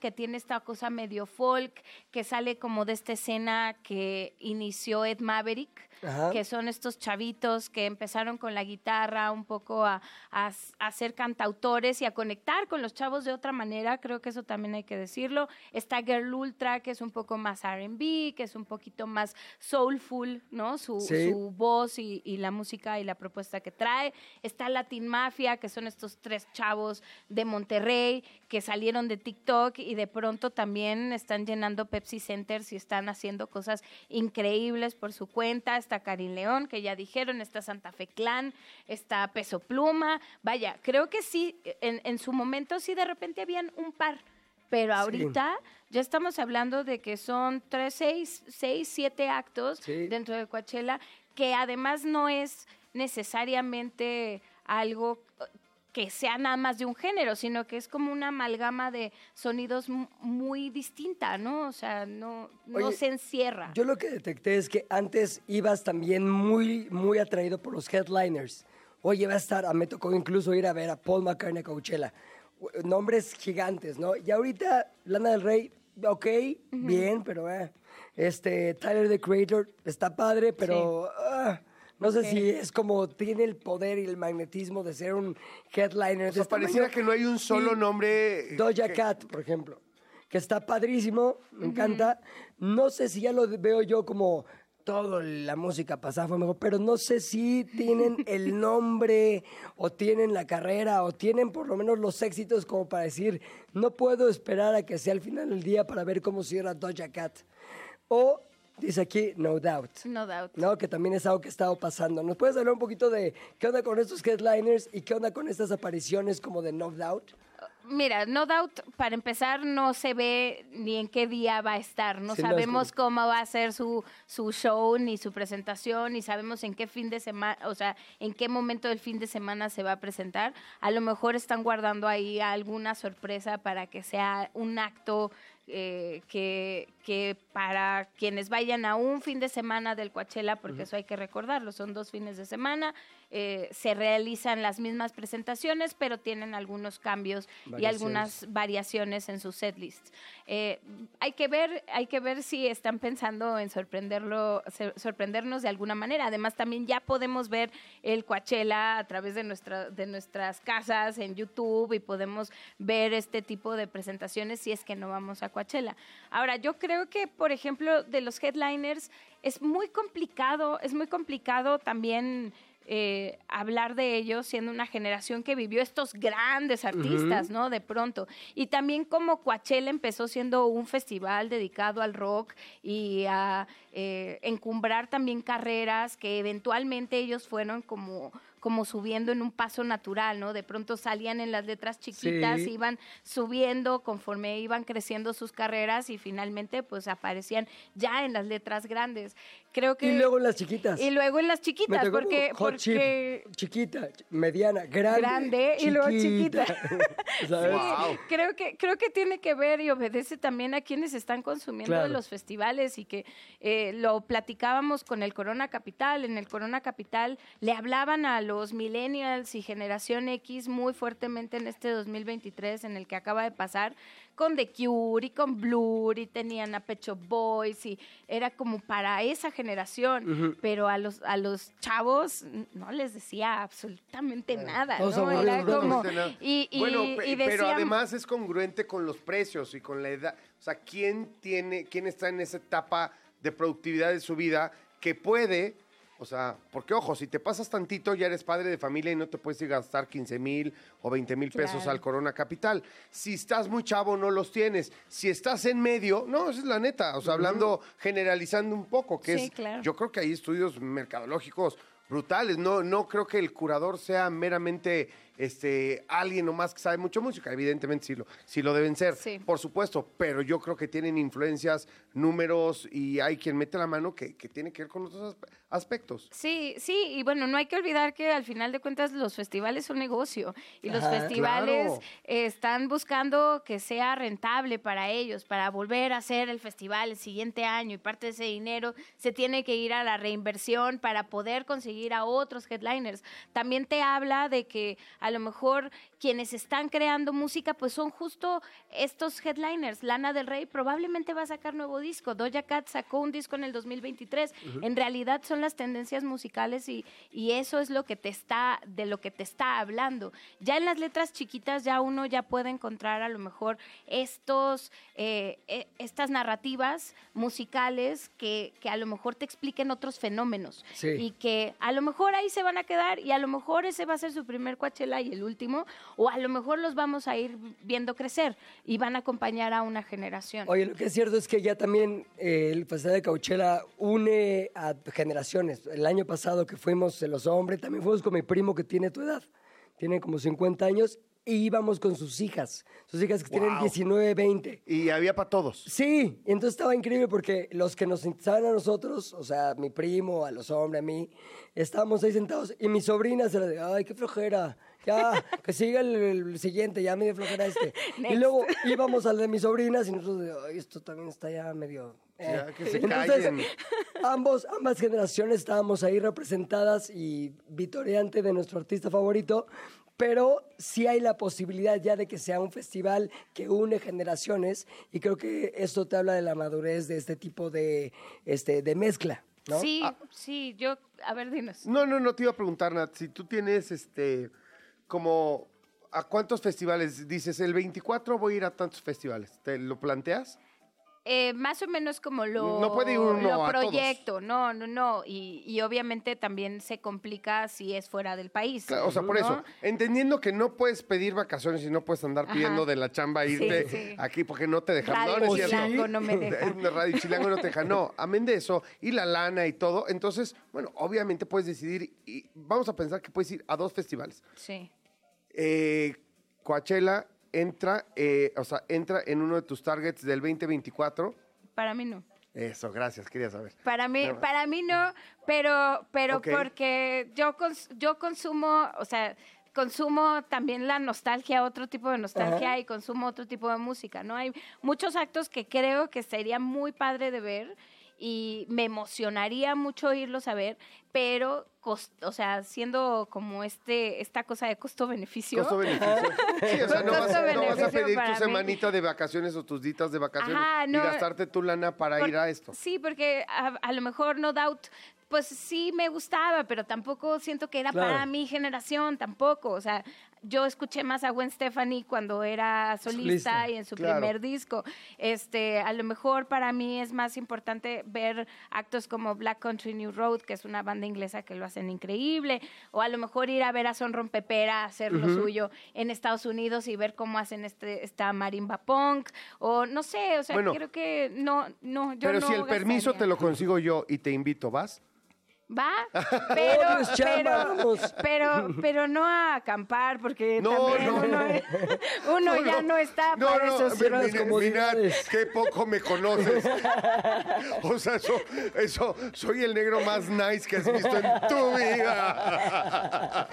Speaker 8: Que tiene esta cosa medio folk que sale como de esta escena que inició Ed Maverick
Speaker 2: Ajá.
Speaker 8: que son estos chavitos que empezaron con la guitarra un poco a, a ser cantautores y a conectar con los chavos de otra manera, creo que eso también hay que decirlo. Está Girl Ultra, que es un poco más RB, que es un poquito más soulful, ¿no? Su,
Speaker 2: Sí.
Speaker 8: su voz y, y la música y la propuesta que trae. Está Latin Mafia, que son estos tres chavos de Monterrey que salieron de TikTok y de pronto también están llenando Pepsi Centers y están haciendo cosas increíbles por su cuenta. Está Karin León, que ya dijeron, está Santa Fe Clan, está Peso Pluma. Vaya, creo que sí, en, en su momento sí de repente habían un par. Pero ahorita ya estamos hablando de que son tres, seis, seis, siete actos
Speaker 2: Sí.
Speaker 8: dentro de Coachella, que además no es necesariamente algo que sea nada más de un género, sino que es como una amalgama de sonidos mu- muy distinta, ¿no? O sea, no, no
Speaker 2: Oye,
Speaker 8: se encierra.
Speaker 2: Yo lo que detecté es que antes ibas también muy, muy atraído por los headliners. Oye, va a estar, me tocó incluso ir a ver a Paul McCartney a Coachella. Nombres gigantes, ¿no? Y ahorita, Lana del Rey, ok, bien, pero eh, este, Tyler, the Creator, está padre, pero ah, no sé
Speaker 8: Ok.
Speaker 2: si es como tiene el poder y el magnetismo de ser un headliner.
Speaker 1: O sea,
Speaker 2: este
Speaker 1: pareciera que no hay un solo
Speaker 2: Sí.
Speaker 1: nombre.
Speaker 2: Doja
Speaker 1: que-
Speaker 2: Cat, por ejemplo, que está padrísimo, me encanta. No sé si ya lo veo yo como todo la música pasada fue mejor, pero no sé si tienen el nombre o tienen la carrera o tienen por lo menos los éxitos como para decir, no puedo esperar a que sea el final del día para ver cómo cierra Doja Cat. O dice aquí, no doubt.
Speaker 8: No doubt.
Speaker 2: ¿no? Que también es algo que ha estado pasando. ¿Nos puedes hablar un poquito de qué onda con estos headliners y qué onda con estas apariciones como de No Doubt?
Speaker 8: Mira, No Doubt, para empezar, no se ve ni en qué día va a estar. No
Speaker 2: Sí, no, es
Speaker 8: sabemos cómo va a ser su, su show, ni su presentación, ni sabemos en qué fin de semana, o sea, en qué momento del fin de semana se va a presentar. A lo mejor están guardando ahí alguna sorpresa para que sea un acto eh, que, que para quienes vayan a un fin de semana del Coachella, porque eso hay que recordarlo, son dos fines de semana, eh, se realizan las mismas presentaciones, pero tienen algunos cambios y algunas variaciones en sus setlists. Eh, hay que ver, hay que ver si están pensando en sorprenderlo, sorprendernos de alguna manera. Además, también ya podemos ver el Coachella a través de nuestra, de nuestras casas en YouTube y podemos ver este tipo de presentaciones si es que no vamos a Coachella. Ahora, yo creo que, por ejemplo, de los headliners es muy complicado, es muy complicado también eh, hablar de ellos siendo una generación que vivió estos grandes artistas, ¿no? De pronto. Y también como Coachella empezó siendo un festival dedicado al rock y a eh, encumbrar también carreras que eventualmente ellos fueron como como subiendo en un paso natural, ¿no? De pronto salían en las letras chiquitas,
Speaker 2: Sí.
Speaker 8: iban subiendo conforme iban creciendo sus carreras y finalmente pues aparecían ya en las letras grandes. Creo que
Speaker 2: Y luego las chiquitas.
Speaker 8: y luego en las chiquitas, porque,
Speaker 2: hot chip,
Speaker 8: porque
Speaker 2: chiquita, ch- mediana, grande,
Speaker 8: Grande y luego chiquita.
Speaker 2: ¿Sabes?
Speaker 1: Wow.
Speaker 8: creo que creo que tiene que ver y obedece también a quienes están consumiendo
Speaker 2: Claro.
Speaker 8: los festivales y que eh, lo platicábamos con el Corona Capital. En el Corona Capital le hablaban a los millennials y generación X muy fuertemente en este 2023 en el que acaba de pasar con The Cure y con Blur y tenían a Pecho Boys y era como para esa generación, pero a los a los chavos no les decía absolutamente nada,
Speaker 1: nada.
Speaker 8: y, y-
Speaker 1: bueno, pero además es congruente con los precios y con la edad. O sea, ¿quién tiene, quién está en esa etapa de productividad de su vida que puede, o sea, porque ojo, si te pasas tantito ya eres padre de familia y no te puedes ir a gastar 15 mil o 20 mil pesos
Speaker 8: Claro.
Speaker 1: al Corona Capital. Si estás muy chavo no los tienes. Si estás en medio, no, esa es la neta. O sea, hablando, generalizando un poco, que
Speaker 8: Sí,
Speaker 1: es,
Speaker 8: claro.
Speaker 1: yo creo que hay estudios mercadológicos brutales. No, no creo que el curador sea meramente este, alguien nomás que sabe mucho música. Evidentemente sí lo, sí lo deben ser,
Speaker 8: Sí.
Speaker 1: por supuesto, pero yo creo que tienen influencias, números y hay quien mete la mano que, que tiene que ver con otros aspe- aspectos.
Speaker 8: Sí, sí, y bueno, no hay que olvidar que al final de cuentas los festivales son negocio y los festivales
Speaker 1: claro.
Speaker 8: están buscando que sea rentable para ellos, para volver a hacer el festival el siguiente año y parte de ese dinero se tiene que ir a la reinversión para poder conseguir a otros headliners. También te habla de que a lo mejor quienes están creando música pues son justo estos headliners. Lana del Rey probablemente va a sacar nuevo disco, Doja Cat sacó un disco en el 2023. En realidad son las tendencias musicales y, y eso es lo que te está, de lo que te está hablando. Ya en las letras chiquitas ya uno ya puede encontrar a lo mejor estos, eh, eh, estas narrativas musicales que, que a lo mejor te expliquen otros fenómenos
Speaker 2: Sí.
Speaker 8: y que a lo mejor ahí se van a quedar y a lo mejor ese va a ser su primer Coachella y el último, o a lo mejor los vamos a ir viendo crecer y van a acompañar a una generación.
Speaker 2: Oye, lo que es cierto es que ya también eh, el Festival de Coachella une a generaciones. El año pasado que fuimos en Los Hombres, también fuimos con mi primo que tiene tu edad. Tiene como 50 años y íbamos con sus hijas. Sus hijas que tienen
Speaker 1: Wow.
Speaker 2: 19, 20.
Speaker 1: Y había para todos.
Speaker 2: Sí, entonces estaba increíble porque los que nos sentaban a nosotros, o sea, mi primo, a los hombres, a mí, estábamos ahí sentados y mi sobrina se la de, ay, qué flojera, ya, que siga el, el siguiente, ya me dio flojera este. y luego íbamos al de mis sobrinas y nosotros de, ay, esto también está ya medio... eh".
Speaker 1: Ya, que se
Speaker 2: Entonces,
Speaker 1: callen.
Speaker 2: ambos, ambas generaciones estábamos ahí representadas y vitoreante de nuestro artista favorito, pero sí hay la posibilidad ya de que sea un festival que une generaciones y creo que esto te habla de la madurez de este tipo de, este, de mezcla, ¿no?
Speaker 8: Sí, sí, yo, a ver, dinos.
Speaker 1: No, no, no te iba a preguntar, Nat, si tú tienes este, como, ¿a cuántos festivales? Dices, el 24 voy a ir a tantos festivales. ¿Te lo planteas?
Speaker 8: Eh, más o menos como lo,
Speaker 1: No puede ir uno
Speaker 8: lo
Speaker 1: a todos.
Speaker 8: proyecto, no, no, no. Y, y obviamente también se complica si es fuera del país.
Speaker 1: Claro, o sea, por
Speaker 8: ¿no?
Speaker 1: eso, entendiendo que no puedes pedir vacaciones y no puedes andar
Speaker 8: Ajá.
Speaker 1: pidiendo de la chamba irte
Speaker 8: sí.
Speaker 1: aquí porque no te dejan.
Speaker 8: Radio
Speaker 1: no, no.
Speaker 8: Chilango no me deja.
Speaker 1: Radio Chilango no te deja. No, amén de eso, y la lana y todo. Entonces, bueno, obviamente puedes decidir, y vamos a pensar que puedes ir a dos festivales.
Speaker 8: Sí.
Speaker 1: Eh, Coachella entra, eh, o sea, entra en uno de tus targets del 2024.
Speaker 8: Para mí no.
Speaker 1: Eso, gracias, quería saber.
Speaker 8: Para mí,
Speaker 1: No.
Speaker 8: para mí no, pero, pero
Speaker 1: Ok.
Speaker 8: porque yo, cons- yo consumo, o sea, consumo también la nostalgia, otro tipo de nostalgia
Speaker 2: Ajá.
Speaker 8: y consumo otro tipo de música, ¿no? Hay muchos actos que creo que sería muy padre de ver y me emocionaría mucho irlos a ver, pero, cos- o sea, siendo como este esta cosa de costo-beneficio.
Speaker 1: Costo-beneficio. Sí, o sea, no vas, no vas a pedir tu
Speaker 8: mí.
Speaker 1: semanita de vacaciones o tus ditas de vacaciones
Speaker 8: Ajá,
Speaker 1: y gastarte tu lana para
Speaker 8: Por-
Speaker 1: ir a esto.
Speaker 8: Sí, porque a, a lo mejor No Doubt, pues sí me gustaba, pero tampoco siento que era
Speaker 2: Claro.
Speaker 8: para mi generación, tampoco. O sea, yo escuché más a Gwen Stefani cuando era solista,
Speaker 2: Solista,
Speaker 8: y en su
Speaker 1: claro.
Speaker 8: primer disco. Este, a lo mejor para mí es más importante ver actos como Black Country New Road, que es una banda inglesa que lo hacen increíble, o a lo mejor ir a ver a Son Rompepera hacer lo suyo en Estados Unidos y ver cómo hacen este esta marimba punk o no sé, o sea,
Speaker 1: Bueno.
Speaker 8: creo que no no yo
Speaker 1: Pero
Speaker 8: no
Speaker 1: si el permiso te lo consigo yo y te invito, ¿vas?
Speaker 8: Va, pero, pero, pero, pero no a acampar, porque
Speaker 1: No,
Speaker 8: también
Speaker 1: no,
Speaker 8: uno,
Speaker 1: no.
Speaker 8: uno ya no está para eso.
Speaker 1: mi-
Speaker 2: cierras
Speaker 1: mi- mirad, qué poco me conoces. O sea, eso, eso, soy el negro más nice que has visto en tu vida.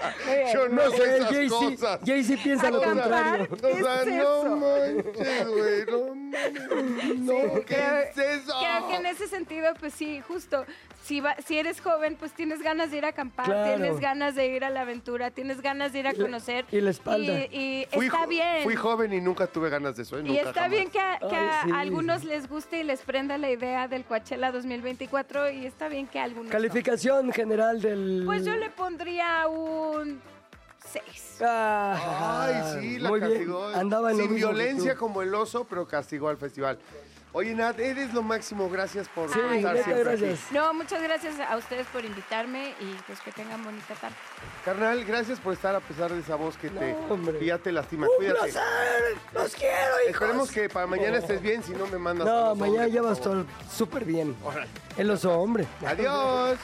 Speaker 1: Yo no sé esas
Speaker 2: Jay-Z
Speaker 1: cosas.
Speaker 2: Jay-Z piensa lo
Speaker 8: Acampar.
Speaker 2: contrario.
Speaker 1: O sea,
Speaker 8: ¿Qué es
Speaker 1: no manches, güey, no mames. No, ¿qué es eso?
Speaker 8: Creo que en ese sentido, pues sí, justo, si, va- si eres joven, pues tienes ganas de ir a acampar,
Speaker 2: Claro.
Speaker 8: tienes ganas de ir a la aventura, tienes ganas de ir a
Speaker 2: Y la-
Speaker 8: conocer.
Speaker 2: y la espalda.
Speaker 8: Y, y
Speaker 1: Fui
Speaker 8: está bien.
Speaker 1: Fui joven y nunca tuve ganas de eso, ¿eh?
Speaker 8: Y está
Speaker 1: jamás.
Speaker 8: bien que, a, que
Speaker 2: Ay,
Speaker 8: a
Speaker 2: sí.
Speaker 8: algunos les guste y les prenda la idea del Coachella 2024 y está bien que a algunos no.
Speaker 2: Calificación general del...
Speaker 8: Pues yo le pondría un 6.
Speaker 2: Ah,
Speaker 1: Ay, sí, la
Speaker 2: muy bien.
Speaker 1: castigó.
Speaker 2: Andaba en
Speaker 1: Sin violencia como el oso, pero castigó al festival. Oye, Nat, eres lo máximo. Gracias por
Speaker 2: Sí,
Speaker 1: estar
Speaker 2: neta,
Speaker 1: siempre aquí.
Speaker 2: gracias.
Speaker 8: No, muchas gracias a ustedes por invitarme y pues que tengan bonita tarde.
Speaker 1: Carnal, gracias por estar a pesar de esa voz que, te,
Speaker 2: hombre.
Speaker 1: que ya te lastima.
Speaker 2: ¡Un
Speaker 1: Cuídate.
Speaker 2: placer! ¡Los quiero, hijos!
Speaker 1: Esperemos que para mañana estés bien, si no me mandas a
Speaker 2: No,
Speaker 1: los
Speaker 2: mañana
Speaker 1: hombres,
Speaker 2: ya
Speaker 1: por
Speaker 2: va a
Speaker 1: favor.
Speaker 2: estar súper bien.
Speaker 1: Órale.
Speaker 2: El oso hombre.
Speaker 1: Adiós.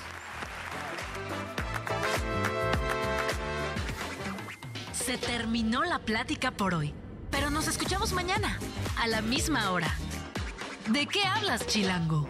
Speaker 3: Se terminó la plática por hoy, pero nos escuchamos mañana, a la misma hora. ¿De qué hablas, Chilango?